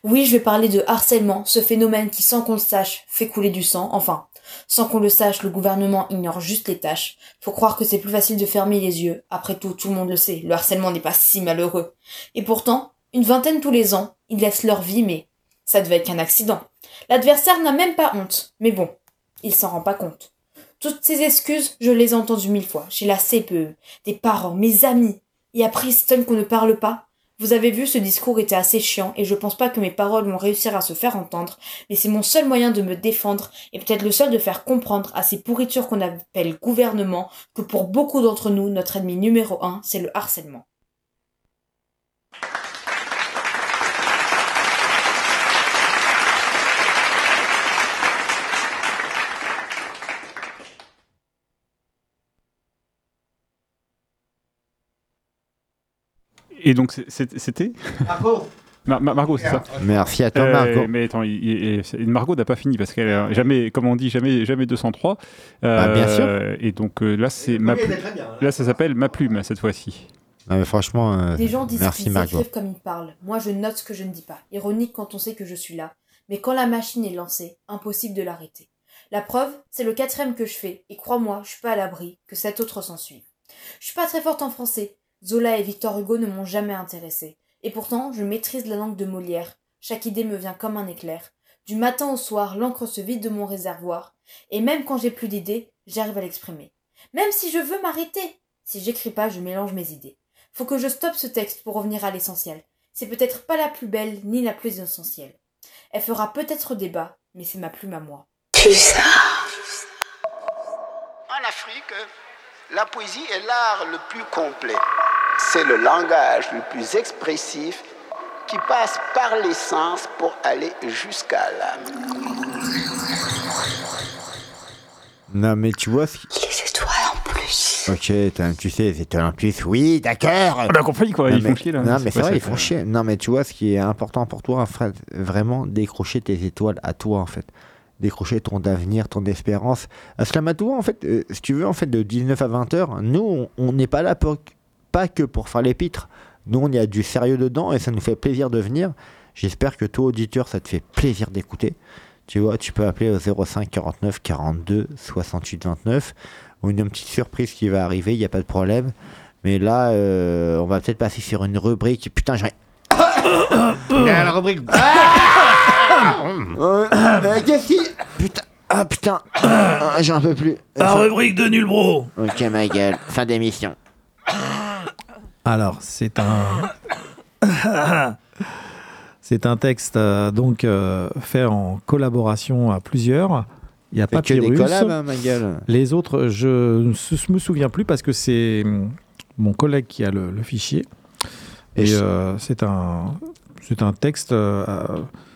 Oui, je vais parler de harcèlement, ce phénomène qui, sans qu'on le sache, fait couler du sang. Enfin, sans qu'on le sache, le gouvernement ignore juste les tâches. Faut croire que c'est plus facile de fermer les yeux. Après tout, tout le monde le sait, le harcèlement n'est pas si malheureux. Et pourtant, une vingtaine tous les ans, ils laissent leur vie, mais ça devait être qu'un accident. L'adversaire n'a même pas honte. Mais bon, il s'en rend pas compte. Toutes ces excuses, je les ai entendues mille fois, chez la CPE, des parents, mes amis. Et après, c'est qu'on ne parle pas. Vous avez vu, ce discours était assez chiant, et je pense pas que mes paroles vont réussir à se faire entendre, mais c'est mon seul moyen de me défendre, et peut-être le seul de faire comprendre à ces pourritures qu'on appelle gouvernement, que pour beaucoup d'entre nous, notre ennemi numéro un, c'est le harcèlement. Et donc c'était [laughs] Margot Mar- Mar- Margot, c'est ça Merci à toi, Euh, Margot. mais attends, il- il- il- Margot n'a pas fini parce qu'elle a jamais, comme on dit, jamais, jamais 203. Bah, bien Euh, Et donc euh, là, c'est ma plume. bien, hein. Là, ça s'appelle ma plume cette fois-ci. Non, mais franchement, euh, Les gens disent merci qu'ils Margot. écrivent comme ils parlent. Moi, je note ce que je ne dis pas. Ironique quand on sait que je suis là. Mais quand la machine est lancée, impossible de l'arrêter. La preuve, c'est le quatrième que je fais. Et crois-moi, je suis pas à l'abri que cet autre s'en suive. Je suis pas très forte en français. Zola et Victor Hugo ne m'ont jamais intéressée. Et pourtant, je maîtrise la langue de Molière. Chaque idée me vient comme un éclair. Du matin au soir, l'encre se vide de mon réservoir. Et même quand j'ai plus d'idées, j'arrive à l'exprimer. Même si je veux m'arrêter. Si j'écris pas, je mélange mes idées. Faut que je stoppe ce texte pour revenir à l'essentiel. C'est peut-être pas la plus belle ni la plus essentielle. Elle fera peut-être débat, mais c'est ma plume à moi. En Afrique, la poésie est l'art le plus complet. C'est le langage le plus expressif qui passe par les sens pour aller jusqu'à l'âme. Non, mais tu vois ce qui... Les étoiles en plus. Ok, tu sais, c'est en plus. Oui, d'accord. On a compris quoi, Non, ils mais- font chier là. Non, mais c'est quoi, vrai, ils font chier. Non, mais tu vois, ce qui est important pour toi, Fred, vraiment décrocher tes étoiles à toi, en fait. Décrocher ton avenir, ton espérance. À toi, en fait, euh, si tu veux, en fait, de 19 à 20 heures, nous, on- on n'est pas là pour, pas que pour faire l'épître. Nous, on y a du sérieux dedans et ça nous fait plaisir de venir. J'espère que toi, auditeur, ça te fait plaisir d'écouter. Tu vois, tu peux appeler au 05 49 42 68 29 ou une petite surprise qui va arriver, il n'y a pas de problème. Mais là, euh, on va peut-être passer sur une rubrique. Putain, j'ai. [coughs] la rubrique. [coughs] Euh, Qu'est-ce qui. Putain. Ah putain. [coughs] J'en peux plus. La rubrique de nul bro. Ok, ma gueule. Fin d'émission. Alors, c'est un. [coughs] c'est un texte euh, donc euh, fait en collaboration à plusieurs. Il n'y a pas que des collabs, hein, ma gueule. Les autres, je ne me souviens plus parce que c'est mon collègue qui a le, le fichier. Et euh, c'est un, c'est un texte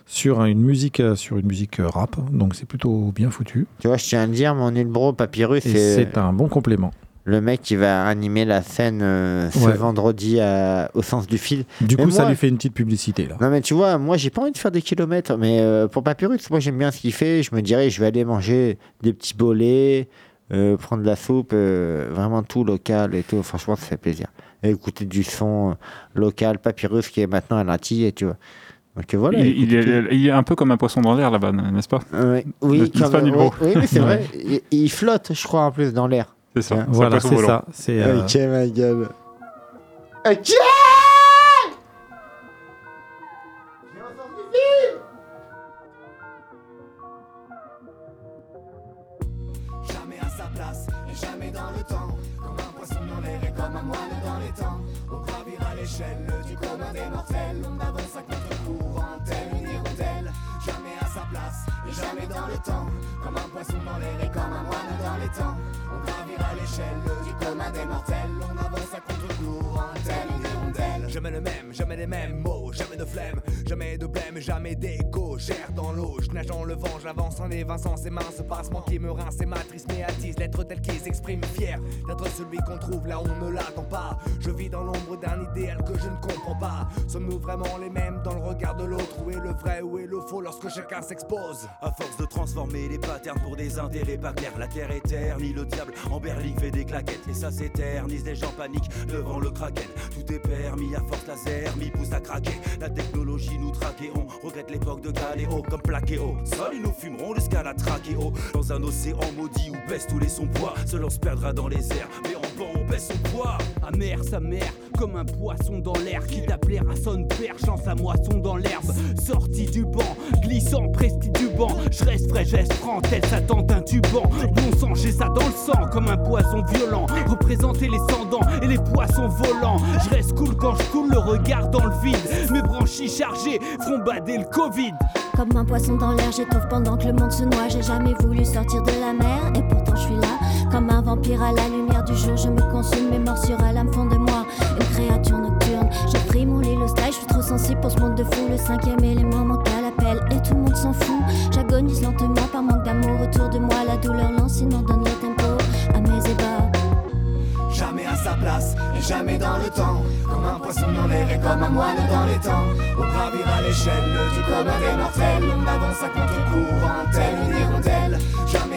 sur une musique, sur une musique rap. Donc c'est plutôt bien foutu. Tu vois, je tiens à le dire, mon bro Papyrus, c'est un bon complément. Le mec qui va animer la scène euh, ce Ouais. vendredi à- au sens du fil. Du Mais coup, ça lui fait une petite publicité là. Non mais tu vois, moi j'ai pas envie de faire des kilomètres, mais euh, pour Papyrus, moi j'aime bien ce qu'il fait. Je me dirais, je vais aller manger des petits bolets, euh, prendre de la soupe, euh, vraiment tout local et tout. Franchement, ça fait plaisir. Et écouter du son local, Papyrus qui est maintenant à l'antille, tu vois. Donc voilà. il, est, tout. il est un peu comme un poisson dans l'air là-bas, n'est-ce pas? Oui, Nilbro oui, oui, c'est vrai. Il, il flotte, je crois, en plus dans l'air. C'est ça. Tiens. c'est un Voilà, poisson c'est ça. C'est euh, Ok, ma gueule. Ok Jamais à sa place et jamais dans le temps. Poisson dans les temps. Comme un moine dans les temps. On gravira l'échelle du commun des mortels. On avance à hirondelle. Jamais le même, jamais les mêmes mots, jamais de flemme, jamais de blême, jamais d'écho. J'erre dans l'eau, je nage dans le vent, j'avance en évinçant ces mains, ce passement qui me rince et m'attriste, mais attise l'être tel qu'il s'exprime fier d'être celui qu'on trouve là où on ne l'attend pas. Je vis dans l'ombre d'un idéal que je ne comprends pas. Sommes-nous vraiment les mêmes dans le regard de l'autre? Où est le vrai, où est le faux lorsque chacun s'expose? À force de transformer les patterns pour des intérêts pas clairs, la terre ni le diable en berline fait des claquettes et ça s'éternise. Les gens paniquent devant le kraken. Tout est permis à force laser m'y pousse à craquer. La technologie nous traque et on regrette l'époque de Galéo. Comme plaqué au sol, ils nous fumeront jusqu'à la trachéo. Dans un océan maudit où baisse tous les sons poids. Se perdra dans les airs, baisse son poids. Amère sa mère, comme un poisson dans l'air qui t'appelait à son perche en sa moisson dans l'herbe. Sorti du banc, glissant, banc. Je reste frais, je franc, tel Satan d'un tuban. Bon sang, j'ai ça dans le sang, comme un poison violent. Représenter les cendants et les poissons volants. Je reste cool quand je coule le regard dans le vide. Mes branchies chargées feront bader le Covid. Comme un poisson dans l'air, j'étouffe pendant que le monde se noie. J'ai jamais voulu sortir de la mer et pourtant je suis là. Comme un vampire à la lumière du jour, je me consume, mes morsures à l'âme fond de moi. Une créature nocturne, je prie mon lit, le style, je suis trop sensible pour ce monde de fou. Le cinquième élément à l'appel et tout le monde s'en fout. J'agonise lentement par manque d'amour autour de moi. La douleur lancinante donne le tempo à mes ébats. Jamais à sa place et jamais dans le temps. Comme un poisson dans l'air et comme un moine dans les temps. On gravira l'échelle du commun des mortels. On avance à contre-courant, telle une hirondelle. Jamais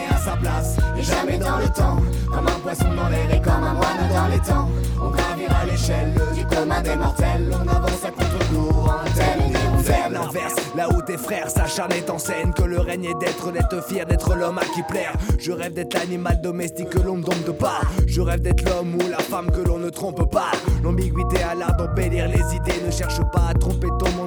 et jamais dans le temps. Comme un poisson dans l'air et comme un moine dans les temps. On gravira l'échelle du commun des mortels. On avance à contre-courant, hirondelle. Vers l'inverse, là où tes frères s'acharnent en scène Que le règne est d'être, d'être fier, d'être l'homme à qui plaire Je rêve d'être l'animal domestique que l'on ne dompe pas Je rêve d'être l'homme ou la femme que l'on ne trompe pas L'ambiguïté a l'art d'embellir les idées Ne cherche pas à tromper ton monde à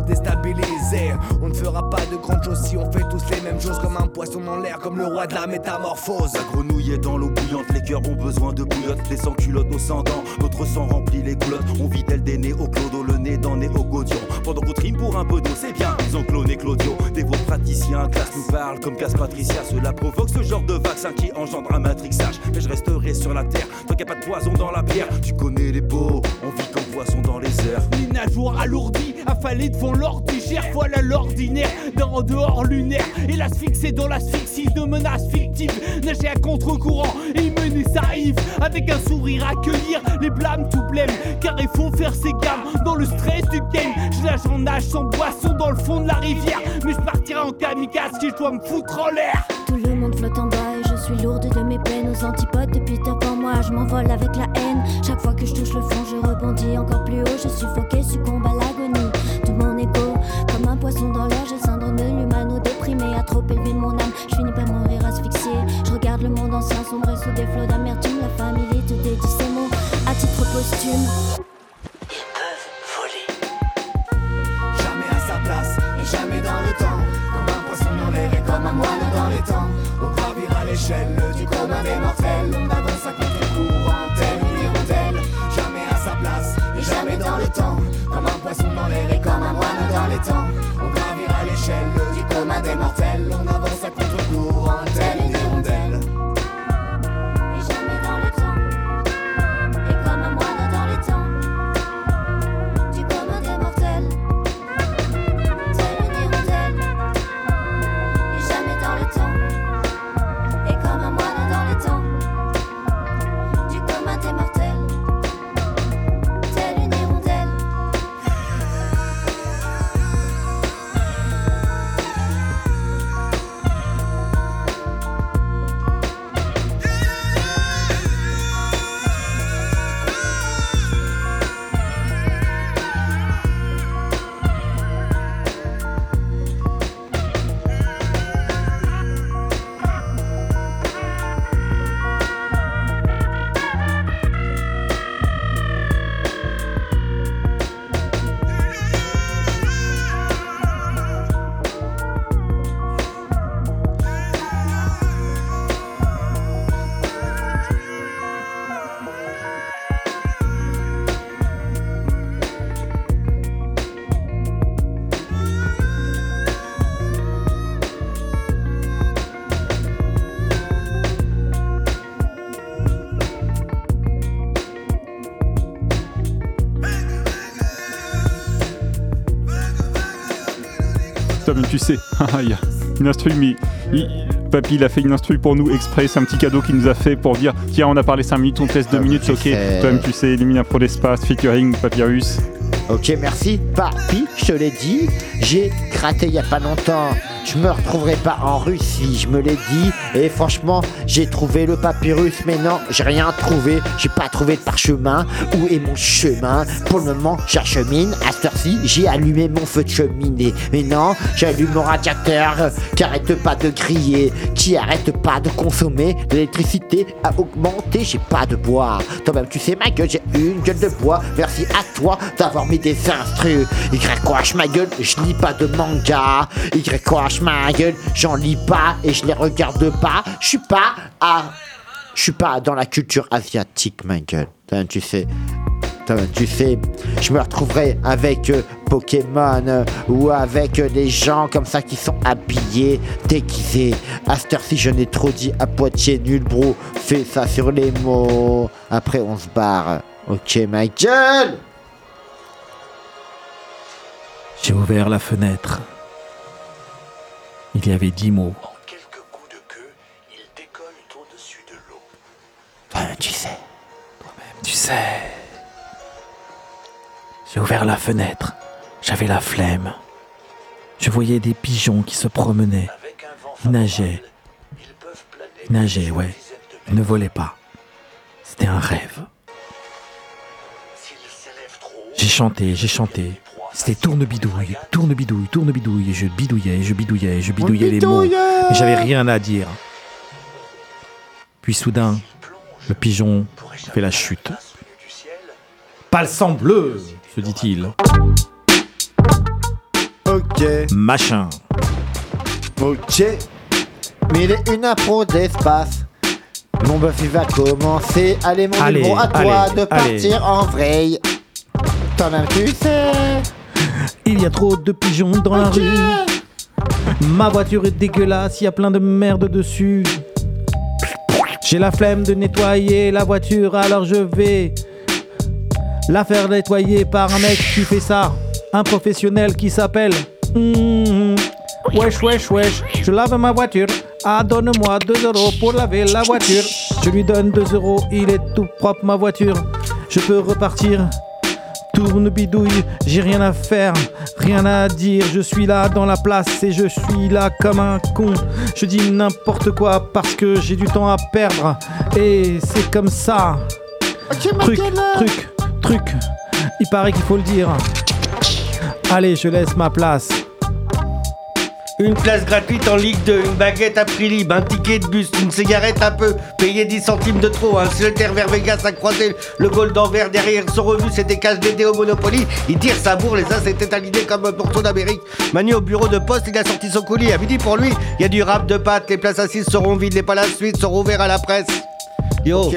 déstabiliser. On ne fera pas de grandes choses si on fait tous les mêmes choses Comme un poisson dans l'air, comme le roi de la métamorphose. La grenouille est dans l'eau bouillante, les cœurs ont besoin de bouillotte Les sans culottes, nos sans dents, notre sang remplit les goulottes. On vit tel des nez au clodo, le nez dans nez au godion Pendant qu'on trime pour un peu d'eau, c'est bien Ils ont cloné Claudio, des vos praticiens classe nous parlent comme casse Patricia. Cela provoque ce genre de vaccin qui engendre un matrixage. Mais je resterai sur la terre, tant qu'il n'y a pas de poison dans la bière. Tu connais les beaux, on vit comme dans les airs Les nageoires alourdies, affalées devant l'ordigère. Voilà l'ordinaire d'un en dehors lunaire. Et l'asphyxie dans l'asphyxie de menaces fictives. Nager à contre-courant et mener sa Yves. Avec un sourire accueillir les blâmes tout blême. Car il faut faire ses gammes dans le stress du game. Je nage en nage sans boisson dans le fond de la rivière. Mais je partirai en kamikaze si je dois me foutre en l'air. Tout le monde flotte en bas et je suis lourde de mes peines aux antipodes de Peter Pan. Je m'envole avec la haine. Chaque fois que je touche le fond, je rebondis encore plus haut. Je suis suffoqué, succombe à l'agonie de mon ego. Comme un poisson dans l'air, j'ai le l'humano déprimé. À trop élever mon âme, je finis par mourir asphyxié. Je regarde le monde ancien sombrer sous des flots d'amertume. La famille te dédie ces mots à titre posthume. Sais, [laughs] il y a une instru, mais il- Papy, il a fait une instru pour nous exprès. C'est un petit cadeau qu'il nous a fait pour dire tiens, on a parlé 5 minutes, on te laisse 2 minutes, c'est ok. sais. Tom, tu sais, élimine un pro d'espace, featuring Papyrus. Ok, merci. Papy, je te l'ai dit, j'ai gratté il y a pas longtemps je me retrouverai pas en Russie, je me l'ai dit. Et franchement, j'ai trouvé le papyrus, mais non, j'ai rien trouvé. J'ai pas trouvé de parchemin. Où est mon chemin? Pour le moment, j'achemine. À cette heure-ci, j'ai allumé mon feu de cheminée. Mais non, j'allume mon radiateur qui arrête pas de griller, qui arrête pas de consommer. L'électricité a augmenté, j'ai pas de bois. Toi-même, tu sais, ma gueule, j'ai une gueule de bois. Merci à toi d'avoir mis des instrus. YH ma gueule, je lis pas de manga. Ma gueule, j'en lis pas et je les regarde pas. Je suis pas à. Je suis pas dans la culture asiatique, ma gueule. Tu sais. Tu sais, je me retrouverai avec euh, Pokémon euh, ou avec euh, des gens comme ça qui sont habillés, déguisés. À cette heure-ci, je n'ai trop dit à Poitiers, nul bro. Fais ça sur les mots. Après, on se barre. Ok, ma gueule! J'ai ouvert la fenêtre. Il y avait dix mots. Toi-même, tu sais. Tu sais. J'ai ouvert la fenêtre. J'avais la flemme. Je voyais des pigeons qui se promenaient. Ils nageaient. Ils nageaient, ouais. Ils ne volaient pas. C'était un rêve. J'ai chanté, j'ai chanté. C'était tourne bidouille, tourne bidouille, tourne bidouille. Et je bidouillais, je bidouillais, je bidouillais les mots. Mais j'avais rien à dire. Puis soudain, le pigeon fait la chute. Pas le sang bleu, se dit-il. Ok. Machin. Ok. Mais il est une impro d'espace. Mon buff il va commencer. Allez mon Allez, numéro à toi allez, de partir en vrille. Toi-même tu sais. Il y a trop de pigeons dans la rue. Ma voiture est dégueulasse, il y a plein de merde dessus. J'ai la flemme de nettoyer la voiture, alors je vais la faire nettoyer par un mec qui fait ça. Un professionnel qui s'appelle. Hmm, Wesh, wesh, wesh, je lave ma voiture. Ah, donne-moi 2 euros pour laver la voiture. Je lui donne 2 euros, il est tout propre ma voiture. Je peux repartir. Tourne bidouille, j'ai rien à faire, rien à dire. Je suis là dans la place et je suis là comme un con. Je dis n'importe quoi parce que j'ai du temps à perdre. Et c'est comme ça. Truc, truc, truc. Il paraît qu'il faut le dire. Allez, je laisse ma place. Une place gratuite en Ligue 2, une baguette à prix libre, un ticket de bus, une cigarette un peu, payer 10 centimes de trop, un secrétaire vers Vegas à croiser le goal d'Anvers derrière son revue, c'était cash dédé au Monopoly. Il tire sa bourre, les uns s'étaient alignés comme un morceau d'Amérique. Manu au bureau de poste, il a sorti son colis. À midi pour lui, il y a du rap de pâtes, les places assises seront vides, les pas la suite seront ouverts à la presse. Yo. Ok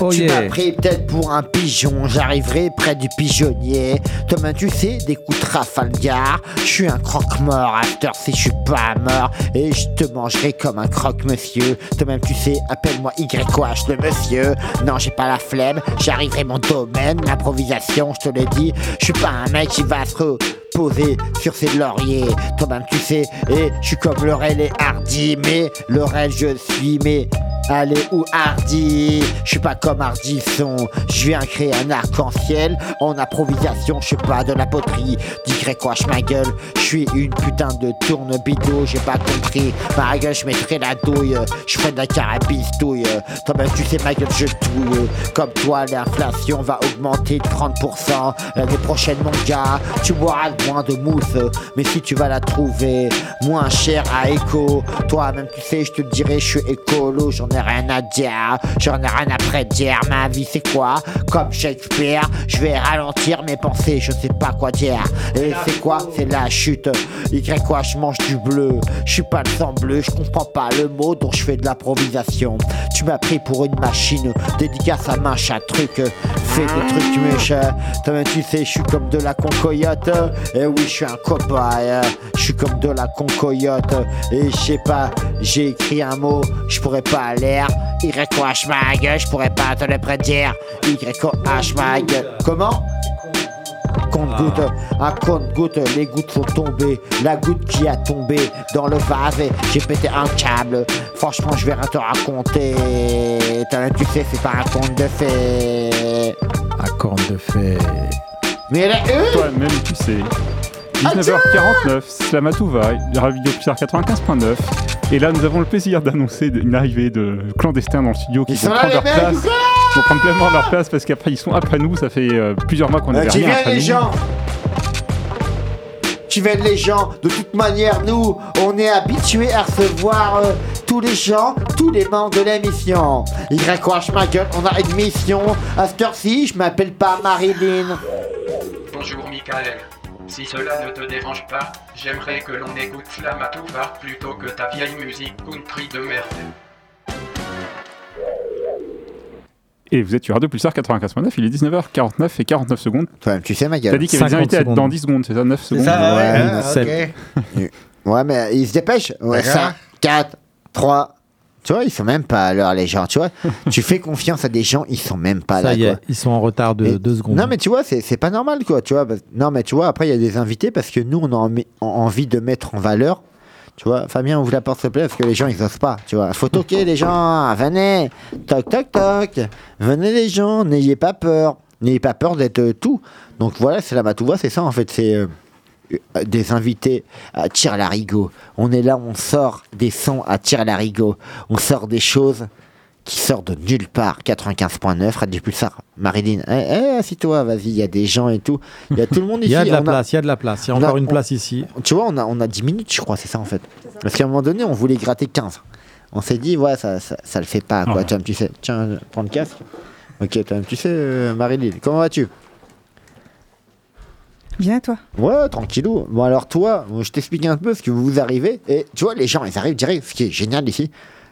Oh tu yeah. m'as pris peut-être pour un pigeon, j'arriverai près du pigeonnier. Toi-même tu sais, des coups de Trafalgar, je suis un croque-mort, cette heure-ci je suis pas mort, et je te mangerai comme un croque-monsieur. Toi-même tu sais, appelle-moi YH le monsieur. Non, j'ai pas la flemme, j'arriverai mon domaine, l'improvisation, je te l'ai dit, je suis pas un mec qui va se reposer sur ses lauriers. Toi-même tu sais, et je suis comme Laurel et Hardy, mais Laurel je suis, mais Allez où Hardy? Je suis pas comme Hardisson. Je viens créer un arc-en-ciel. En improvisation, je pas de la poterie. YH ma gueule. Je suis une putain de tourne bidou J'ai pas compris. Ma gueule, je mettrai la douille. Je ferai de la carabistouille. Toi-même tu sais ma gueule, je touille. Comme toi, l'inflation va augmenter de 30% L'année prochaine mon gars Tu boiras moins de mousse. Mais si tu vas la trouver Moins cher à écho Toi-même tu sais, je te dirai, je suis écolo. J'en ai rien à dire, j'en ai rien à prédire. Ma vie c'est quoi? Comme Shakespeare, je vais ralentir mes pensées, je sais pas quoi dire. Et c'est quoi? C'est la chute. Y quoi? Je mange du bleu. Je suis pas le sang bleu, je comprends pas le mot dont je fais de l'improvisation. Tu m'as pris pour une machine, dédicace à manche à truc. Fais des trucs méchants. Toi-même tu sais, je suis comme de la concoyote. Et oui, je suis un cobaye. Je suis comme de la concoyote. Et je sais pas, j'ai écrit un mot, je pourrais pas l'air. Gueule, je pourrais pas te le prédire. Gueule. Comment? Compte-goutte, un compte-goutte, les gouttes sont tombées. La goutte qui a tombé dans le vase, et j'ai pété un câble. Franchement, je vais rien te raconter. Tu sais, c'est pas un conte de fées. Un corne de fée. Mais elle est Toi-même, tu sais. 19h49, Slamatouva, Radio Pulsar 95.9. Et là, nous avons le plaisir d'annoncer une arrivée de clandestins dans le studio qui Ils vont sont là, prendre leur place. Vont prendre pleinement leur place parce qu'après, ils sont après nous. Ça fait euh, plusieurs mois qu'on Euh, n'avait qui rien viennent après les nous. gens Qui viennent les gens De toute manière, nous, on est habitués à recevoir euh, tous les gens, tous les membres de l'émission. YH ma gueule, on a une mission. À cette heure-ci, je m'appelle pas Marilyn. Bonjour Michael. Si cela ne te dérange pas, j'aimerais que l'on écoute Slamatouva plutôt que ta vieille musique country de merde. Et vous êtes sur Radio Pulsar 95.9, il est 19h49 et 49 secondes. Tu sais ma gueule. T'as dit qu'il y avait des 50 invités à être secondes. dans 10 secondes, c'est ça 9 secondes ça, ouais, Ouais. Ouais, mais ils se dépêchent. Ouais, D'accord. 5, 4, 3. Tu vois, ils sont même pas à l'heure, les gens. Tu vois, [laughs] tu fais confiance à des gens, ils sont même pas là. Ça est, quoi. ils sont en retard de Et- deux secondes. Non, mais tu vois, c'est pas normal, quoi. Tu vois, parce- non, mais tu vois, après, il y a des invités parce que nous, on a en- envie de mettre en valeur. Tu vois, Fabien, ouvre la porte, s'il te plaît, parce que les gens, ils osent pas. Tu vois, faut toquer les gens. Venez, toc, toc, toc. Venez, les gens, n'ayez pas peur. N'ayez pas peur d'être euh, tout. Donc voilà, c'est la matouva, c'est ça, en fait. C'est. euh, euh, des invités à tir larigot. On est là, on sort des sons à tir larigot. On sort des choses qui sortent de nulle part. 95.9, Radio Pulsar. Marilyn, eh, eh, assis-toi, vas-y, il y a des gens et tout. Il y a tout le monde ici. [laughs] Il y a de la On place, il y a de la place. Il y a on a- encore une on- place ici. Tu vois, on a, on a 10 minutes, je crois, c'est ça en fait. Parce qu'à un moment donné, on voulait gratter 15. On s'est dit, ouais, ça, ça, ça le fait pas, quoi. Tiens, tu sais, tiens, prends le casque. Ok, toi, tu sais, euh, Marilyn, comment vas-tu? Bien, toi? Ouais, tranquillou. Bon, alors toi, je t'explique un peu ce que vous arrivez. Et tu vois, les gens, ils arrivent direct. Ce qui est génial ici,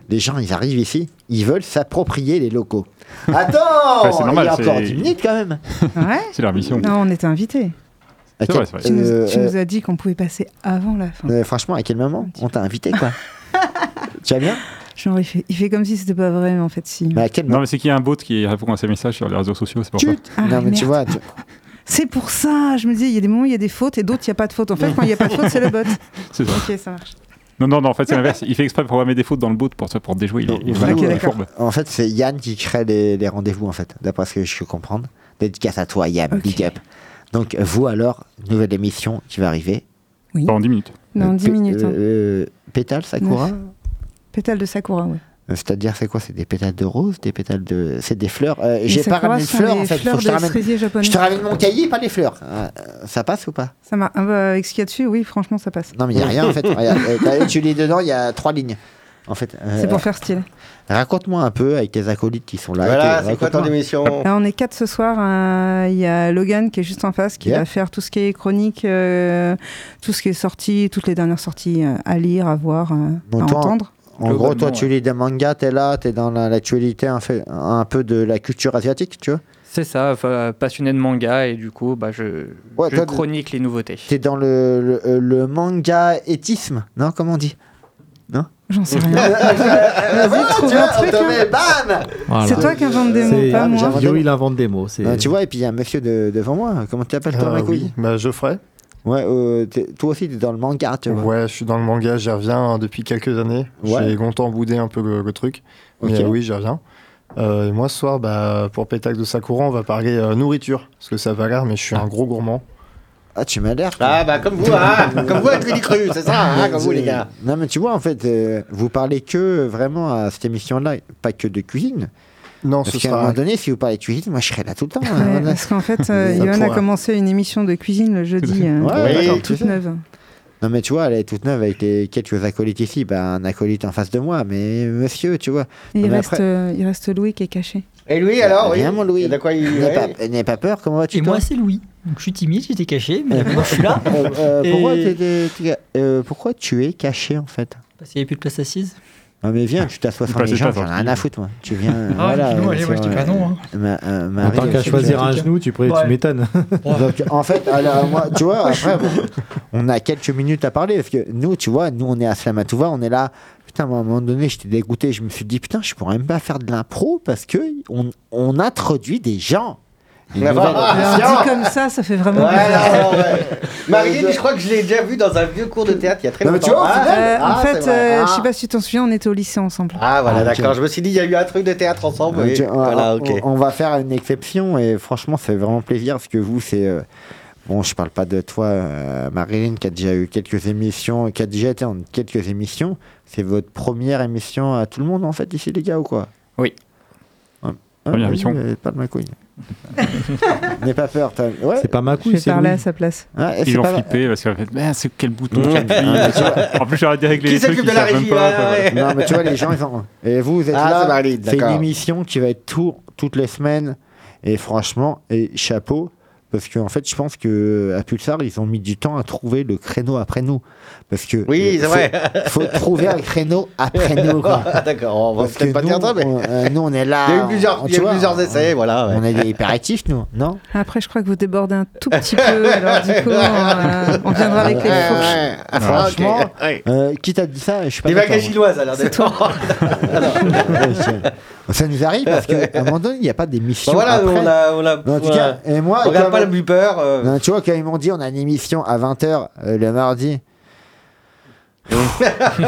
les gens, ils arrivent ici, ils veulent s'approprier les locaux. [laughs] Attends Ouais, c'est normal, Il y a encore c'est- 10 minutes quand même. Ouais [laughs] C'est leur mission. Non, on était invités. Quel- vrai, c'est vrai. Tu, nous, Euh, tu euh, nous as dit qu'on pouvait passer avant la fin. euh, franchement, à quel moment on t'a invité, quoi [laughs] Tu vas bien? Genre, il fait, il fait comme si c'était pas vrai, mais en fait, si. Mais à quel Non, mais c'est qu'il y a un bot qui répond à ces messages sur les réseaux sociaux, c'est pour ça. Ah, Non, mais tu vois, tu- C'est pour ça, je me dis, il y a des moments où il y a des fautes et d'autres, il n'y a pas de faute. En fait, quand il n'y a pas de faute, c'est le bot. C'est ça. Ok, ça marche. Non, non, non, en fait, c'est [laughs] l'inverse. Il fait exprès de programmer des fautes dans le bot pour, ça, pour déjouer. Il est, il euh, fourbe. En fait, c'est Yann qui crée les, les rendez-vous, en fait, d'après ce que je peux comprendre. Dédicace à toi, Yann, big up. Donc, vous, alors, nouvelle émission qui va arriver. Oui. Dans 10 minutes. Dans 10 Pé- minutes. hein. euh, pétales, Sakura Neuf. Pétale de Sakura, ouais. Euh, C'est-à-dire, c'est quoi? C'est des pétales de rose Des pétales de. C'est des fleurs Euh, J'ai pas ramené de fleurs, en fait. fleurs Faut que je te ramène. Je te ramène mon cahier, pas les fleurs. Euh, ça passe ou pas? Ça m'a. bah, avec ce qu'il y a dessus, oui, franchement, ça passe. Non, mais il n'y a rien, en fait. Regarde, euh, tu lis dedans, il y a trois lignes. En fait. euh, C'est pour faire style. Raconte-moi un peu avec tes acolytes qui sont là. Voilà, c'est quoi ton émission? Alors, on est quatre ce soir. euh, Il y a Logan qui est juste en face, qui Yeah. va faire tout ce qui est chronique, euh, tout ce qui est sorti, toutes les dernières sorties euh, à lire, à voir, euh, Bon, à toi, entendre. En gros, toi, tu lis des mangas, t'es là, t'es dans la- l'actualité, un, fait- un peu de la culture asiatique, tu vois? C'est ça, enfin, passionné de manga et du coup, bah, je, Ouais, je toi, chronique les nouveautés. T'es dans le, le, euh, le manga éthisme, non Comment on dit? Non? J'en sais rien. [laughs] Vas-y, trouve un truc, hein. bam Voilà. C'est toi qui invente des mots, pas moi. j'invente Yo, il invente des mots. c'est- Ah, Tu vois, et puis il y a un monsieur de- devant moi. Comment tu t'appelles, toi, Euh, couille oui, bah, Geoffrey. Ouais, euh, toi aussi, t'es dans le manga, tu vois. Ouais, je suis dans le manga, j'y reviens depuis quelques années. Ouais. J'ai longtemps boudé un peu le, le truc. Mais Ok. euh, oui, j'y reviens. Euh, et moi, ce soir, bah, pour Pétac de Sakura, on va parler euh, nourriture. Parce que ça va l'air, mais je suis un gros gourmand. Ah, tu m'as l'air. Ah, bah, comme vous, hein [laughs] Comme vous, avec Willy Cru, c'est ça, hein Comme vous, les gars. Non, mais tu vois, en fait, euh, vous parlez que vraiment à cette émission-là, pas que de cuisine. Non, Parce ce qu'à un moment donné, si vous parlez de cuisine, moi je serais là tout le temps. hein, Ouais, parce qu'en fait, [laughs] euh, Ça Yoann a commencé une émission de cuisine le jeudi, euh, Ouais, d'accord, tu toute neuve. Non, mais tu vois, elle est toute neuve avec les quelques acolytes ici. Bah, un acolyte en face de moi, mais monsieur, tu vois. Et Non, il, reste, après- euh, il reste Louis qui est caché. Et Louis, alors oui Rien, mon Louis. De quoi il. N'aie ouais. pas, n'aie pas peur, comment vas-tu Et moi, c'est Louis. Donc, je suis timide, j'étais caché, mais moi, je suis là. [laughs] Euh, euh, Et- pourquoi, t'es- t'es- t'es- euh, pourquoi tu es caché en fait? Parce qu'il n'y avait plus de place assise. Non mais viens, tu t'assois sur Passez les gens, pas, j'en ai rien à foutre moi. Tu viens, Ah, voilà. excuse-moi, allez, ouais, je dis pas euh, non, hein. ma- euh, En Marie, tant qu'à choisir un genou, tu, pourrais- Ouais. tu m'étonnes. Donc en fait, alors, moi, tu vois, après, bon, on a quelques minutes à parler parce que nous, tu vois, nous on est à Slamatouva, on est là. Putain, à un moment donné, j'étais dégoûté. Je me suis dit, putain, je pourrais même pas faire de l'impro parce que on, on introduit des gens. Ah, ah, dit comme ça, ça fait vraiment. [laughs] Marilyn, je crois que je l'ai déjà vu dans un vieux cours de théâtre il y a très Non, mais longtemps. tu vois, Ah, Euh, Ah, en fait, c'est vrai. euh, Ah. je sais pas si tu t'en souviens, on était au lycée ensemble. Ah, voilà, Ah, d'accord. Je me suis dit, il y a eu un truc de théâtre ensemble. On, va faire une exception et franchement, ça fait vraiment plaisir parce que vous, c'est. euh, Bon, je parle pas de toi, euh, Marilyn, qui a déjà eu quelques émissions, qui a déjà été en quelques émissions. C'est votre première émission à tout le monde, en fait, ici, les gars, ou quoi? Oui. Ah, Première oui, émission. Pas de ma couille. [laughs] N'aie pas peur. t'as- Ouais. C'est pas ma Je couille, vais c'est parler à sa place. Ah, et Ils vont pas- flipper parce qu'en fait, mais c'est quel bouton Ah, tu vois. En plus, j'arrête de régler Qui les trucs. s'occupe ils de la savent même régie, pas, quoi, ouais. Non, mais tu vois, les gens, ils ont. Et vous, vous êtes Ah, c'est là. C'est une émission qui va être tout, toutes les semaines. Et franchement, et chapeau. Parce qu'en fait, je pense que à Pulsar, ils ont mis du temps à trouver le créneau après nous. Parce que Oui, euh, c'est faut- vrai. [laughs] faut trouver un créneau après [laughs] nous. quoi. D'accord, on va Parce que peut-être pas nous, dire ça, mais. on, euh, nous, on est là. [laughs] Il y a eu plusieurs, on- y a eu vois, plusieurs essais, voilà. ouais. On est des hyperactifs, nous, non Après, je crois que vous débordez un tout petit peu. Alors, du coup, euh, on viendra avec les Ouais, fourches. Ah, Franchement, ouais. euh, qui t'a dit ça Je suis pas Des d'accord. vagues chinoises, alors C'est d'accord. Ça nous arrive parce qu'à [laughs] un moment donné, il n'y a pas d'émission. Bah voilà, après. on a. On a Non, en tout voilà. cas, et moi, on regarde pas le bumper. euh, tu vois, quand ils m'ont dit on a une émission à 20h le mardi. [laughs]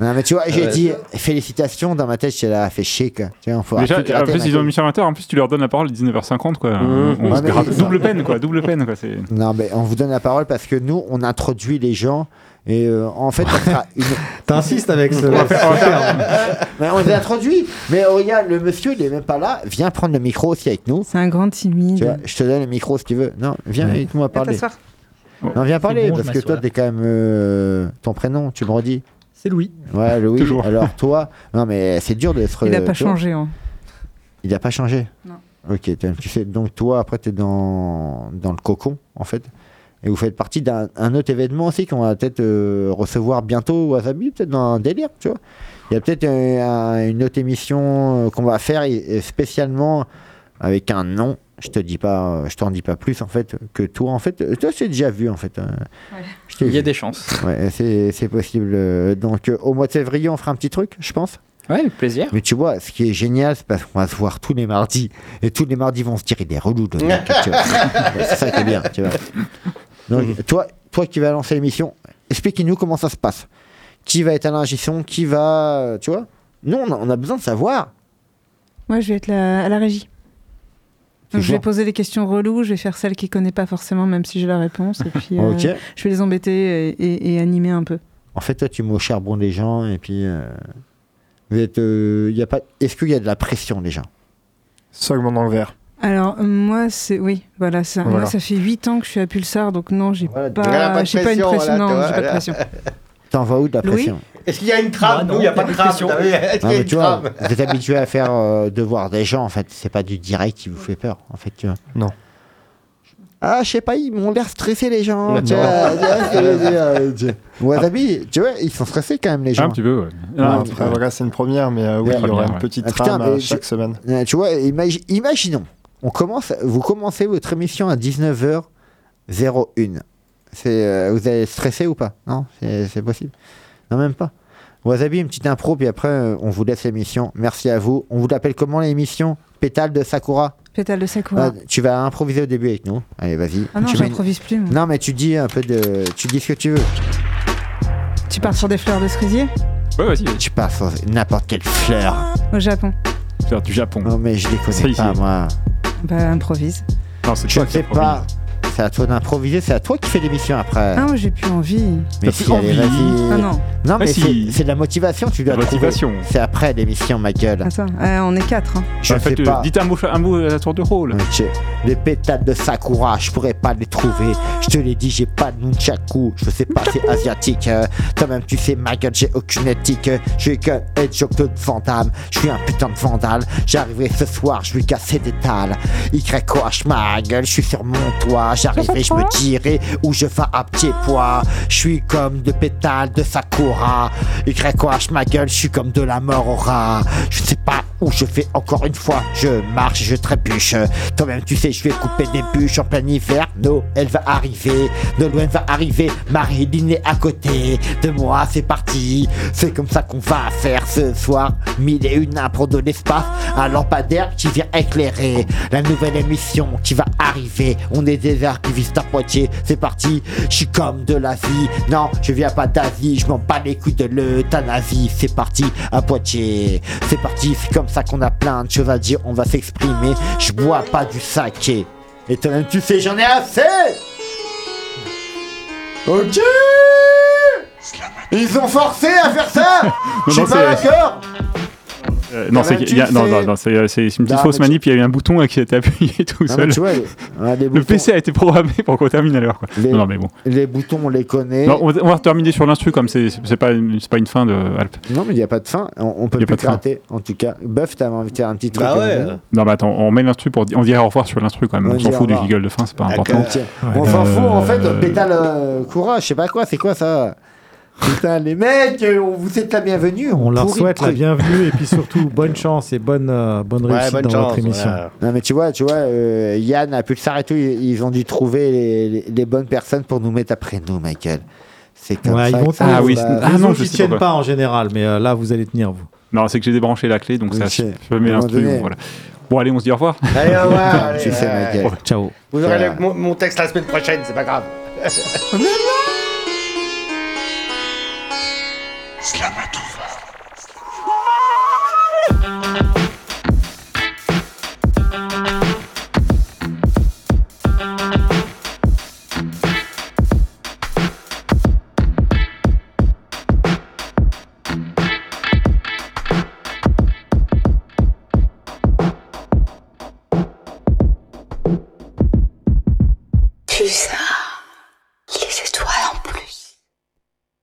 non, mais tu vois, j'ai Ouais. dit félicitations dans ma tête, j'étais là, fait chier quoi. Tu vois, on faut Déjà, en plus, ils ont sur 20h, en plus, tu leur donnes la parole à 19h50, quoi. Mmh. On Ouais, se mais- gratte. Double peine, quoi. Double peine, quoi. C'est. Non, mais on vous donne la parole parce que nous, on introduit les gens. Et euh, en fait, une... [laughs] T'insistes avec ce. [laughs] Mais on les introduit. Mais oh, regarde, le monsieur, il est même pas là. Viens prendre le micro aussi avec nous. C'est un grand Tu timide. vois, je te donne le micro si tu veux. Non, viens avec moi parler. Non, viens parler bon, parce que toi, t'es quand même euh, ton prénom, tu me redis. C'est Louis. Ouais, Louis. Toujours. Alors toi, non mais c'est dur d'être. Il n'a euh, pas tu changé. hein. Il a pas changé. Non. Ok, tu sais. Donc toi, après, t'es dans dans le cocon en fait, et vous faites partie d'un un autre événement aussi qu'on va peut-être euh, recevoir bientôt Wasabi, peut-être dans un délire, tu vois. Il y a peut-être un- une autre émission qu'on va faire et- et spécialement avec un nom. Je te dis pas, je t'en dis pas plus en fait que toi en fait. Toi, c'est déjà vu en fait. t'ai Il y a vu. des chances. Ouais, c'est c'est possible. Donc, euh, au mois de février, on fera un petit truc, je pense. Ouais, avec plaisir. Mais tu vois, ce qui est génial, c'est parce qu'on va se voir tous les mardis. Et tous les mardis vont se dire, il est relou, le mec, tu vois. [laughs] Ouais, C'est ça qui est bien, tu vois. Donc, toi, toi qui vas lancer l'émission, expliquez-nous comment ça se passe. Qui va être à l'ingétion Qui va. euh, Tu vois Nous, on a, on a besoin de savoir. Moi, je vais être la- à la régie. Donc, je vais poser des questions reloues, je vais faire celle qui connaît pas forcément, même si j'ai la réponse. Et puis, euh, je vais les embêter et, et- et animer un peu. En fait, toi, tu mets au charbon les gens, et puis. euh, vous êtes. euh, y a pas... Est-ce qu'il y a de la pression, déjà Seulement dans le verre. Alors, euh, moi, c'est. Oui, voilà, ça, Voilà. moi, ça fait 8 ans que je suis à Pulsar, donc non, j'ai a pas, pas pas une pression, pression. voilà, non, j'ai pas de elle [laughs] pression. T'envoies où de la Louis pression Est-ce qu'il y a une trame Ah, non, il n'y a y pas a de pas de trame. pression. t'as vu Est-ce Non, qu'il y a mais une tu vois, trame vous êtes habitué à faire euh, de voir des gens, en fait. C'est pas du direct qui vous fait peur, en fait, tu vois. Non. Ah, je sais pas, ils m'ont l'air stressés, les gens. Tu vois, tu vois ce que je veux dire, euh, tu- [laughs] Wasabi, tu vois, ils sont stressés quand même, les gens. Un petit peu, ouais. Ouais, Ah, Après, voilà, c'est une première, mais euh, oui, Ouais. il y aura Première, une ouais. petite Ah, putain, trame mais euh, je- chaque semaine. Euh, tu vois, imagi- imaginons, on commence, vous commencez votre émission à 19h01. C'est, euh, vous allez stresser ou pas? Non, c'est c'est possible. Non, même pas. Wasabi, une petite impro, puis après, euh, on vous laisse l'émission. Merci à vous. On vous l'appelle comment l'émission? Pétale de Sakura Pétale de Sakura. Ah, Tu vas improviser au début avec nous. Allez, vas-y. Ah non, mets j'improvise plus. moi. Non, mais tu dis un peu de. Tu dis ce que tu veux. Tu pars sur des fleurs de cerisier? Ouais, vas-y. Tu pars sur n'importe quelle fleur. au Japon. Faire du Japon. Non, mais je les connais pas, moi. Bah, improvise. Non, c'est Je toi ne qui sais improvise. pas. C'est à toi d'improviser, c'est à toi qui fais l'émission après. Ah, moi, j'ai plus envie. mais si, plus allez, envie. vas-y. Ah non. Non, mais si. c'est de la motivation, tu dois La trouver. motivation. C'est après l'émission, ma gueule. Attends, euh, on est quatre. Hein. Je sais euh, pas. dites un mot, un mot à la tour de rôle. Les pétales de Sakura, je pourrais pas les trouver. Je te l'ai dit, j'ai pas de nunchaku. Je sais pas, c'est asiatique. euh. Toi-même, tu sais, ma gueule, j'ai aucune éthique. Je suis qu'un headshot de Vandame. Je suis un putain de vandale. J'arriverai ce soir, je vais casser des talles. YOH, ma gueule, je suis sur mon toit. J'arriverai, je me dirai où je fais à petit poids. Je suis comme de pétales de Sakura. YOH, ma gueule, je suis comme de la mort au rat. Je sais pas où je fais encore une fois. Je marche, je trébuche. Toi-même, tu sais, je vais couper des bûches en plein hiver. Noël va arriver, Noël va arriver. Marilyn est à côté de moi, c'est parti. C'est comme ça qu'on va faire ce soir. Mille et une impro de l'espace, un lampadaire qui vient éclairer la nouvelle émission qui va arriver. On est des archivistes à Poitiers, c'est parti. Je suis comme de l'Asie. Non, je viens pas d'Asie, je m'en bats les couilles de l'euthanasie. C'est parti à Poitiers, c'est parti. C'est comme ça qu'on a plein de choses à dire, on va s'exprimer. Je bois pas du saké. Et toi-même, tu sais, j'en ai assez Ok Ils ont forcé à faire ça [laughs] Je suis pas d'accord Euh, non, c'est non, c'est une petite Non, fausse manip. Il y a eu un bouton euh, qui a été appuyé tout seul. tu vois, les- ah, les le boutons- PC a été programmé pour qu'on termine à l'heure. quoi. Les- Non, non, mais bon. Les boutons, on les connaît. Non, on, va- on va terminer sur l'instru comme c'est c'est pas, pas une fin de Alp. Non, mais il n'y a pas de fin. On, on peut plus pas de fin. gratter, en tout cas. Buff, t'avais envie de faire un petit truc. Bah ouais. euh, Non, mais attends, on met l'instru pour. On dirait au revoir sur l'instru quand même. On s'en fout du giggle de fin, c'est pas D'accord. important. On s'en fout, en fait, Euh, pétale euh, courage, je sais pas quoi, c'est quoi ça? Putain, les mecs, euh, on vous êtes la bienvenue. On leur souhaite la bienvenue et puis surtout bonne chance et bonne, euh, bonne Ouais, réussite bonne dans chance, votre émission. voilà. Non, mais tu vois, tu vois euh, Yann, à Pulsar et tout, ils, ils ont dû trouver les, les- les bonnes personnes pour nous mettre après nous, Michael. C'est comme Ouais, ça. ils vont. Ah oui, Ah non, je ils tiennent pas. en général, mais euh, là, vous allez tenir, vous. Non, c'est que j'ai débranché la clé, donc ça, je l'instru. moment donné. Voilà. Bon, allez, on se dit au revoir. Allez, au revoir. [laughs] allez. Michael. Ciao. Vous aurez mon, mon texte la semaine prochaine, c'est pas grave. [laughs]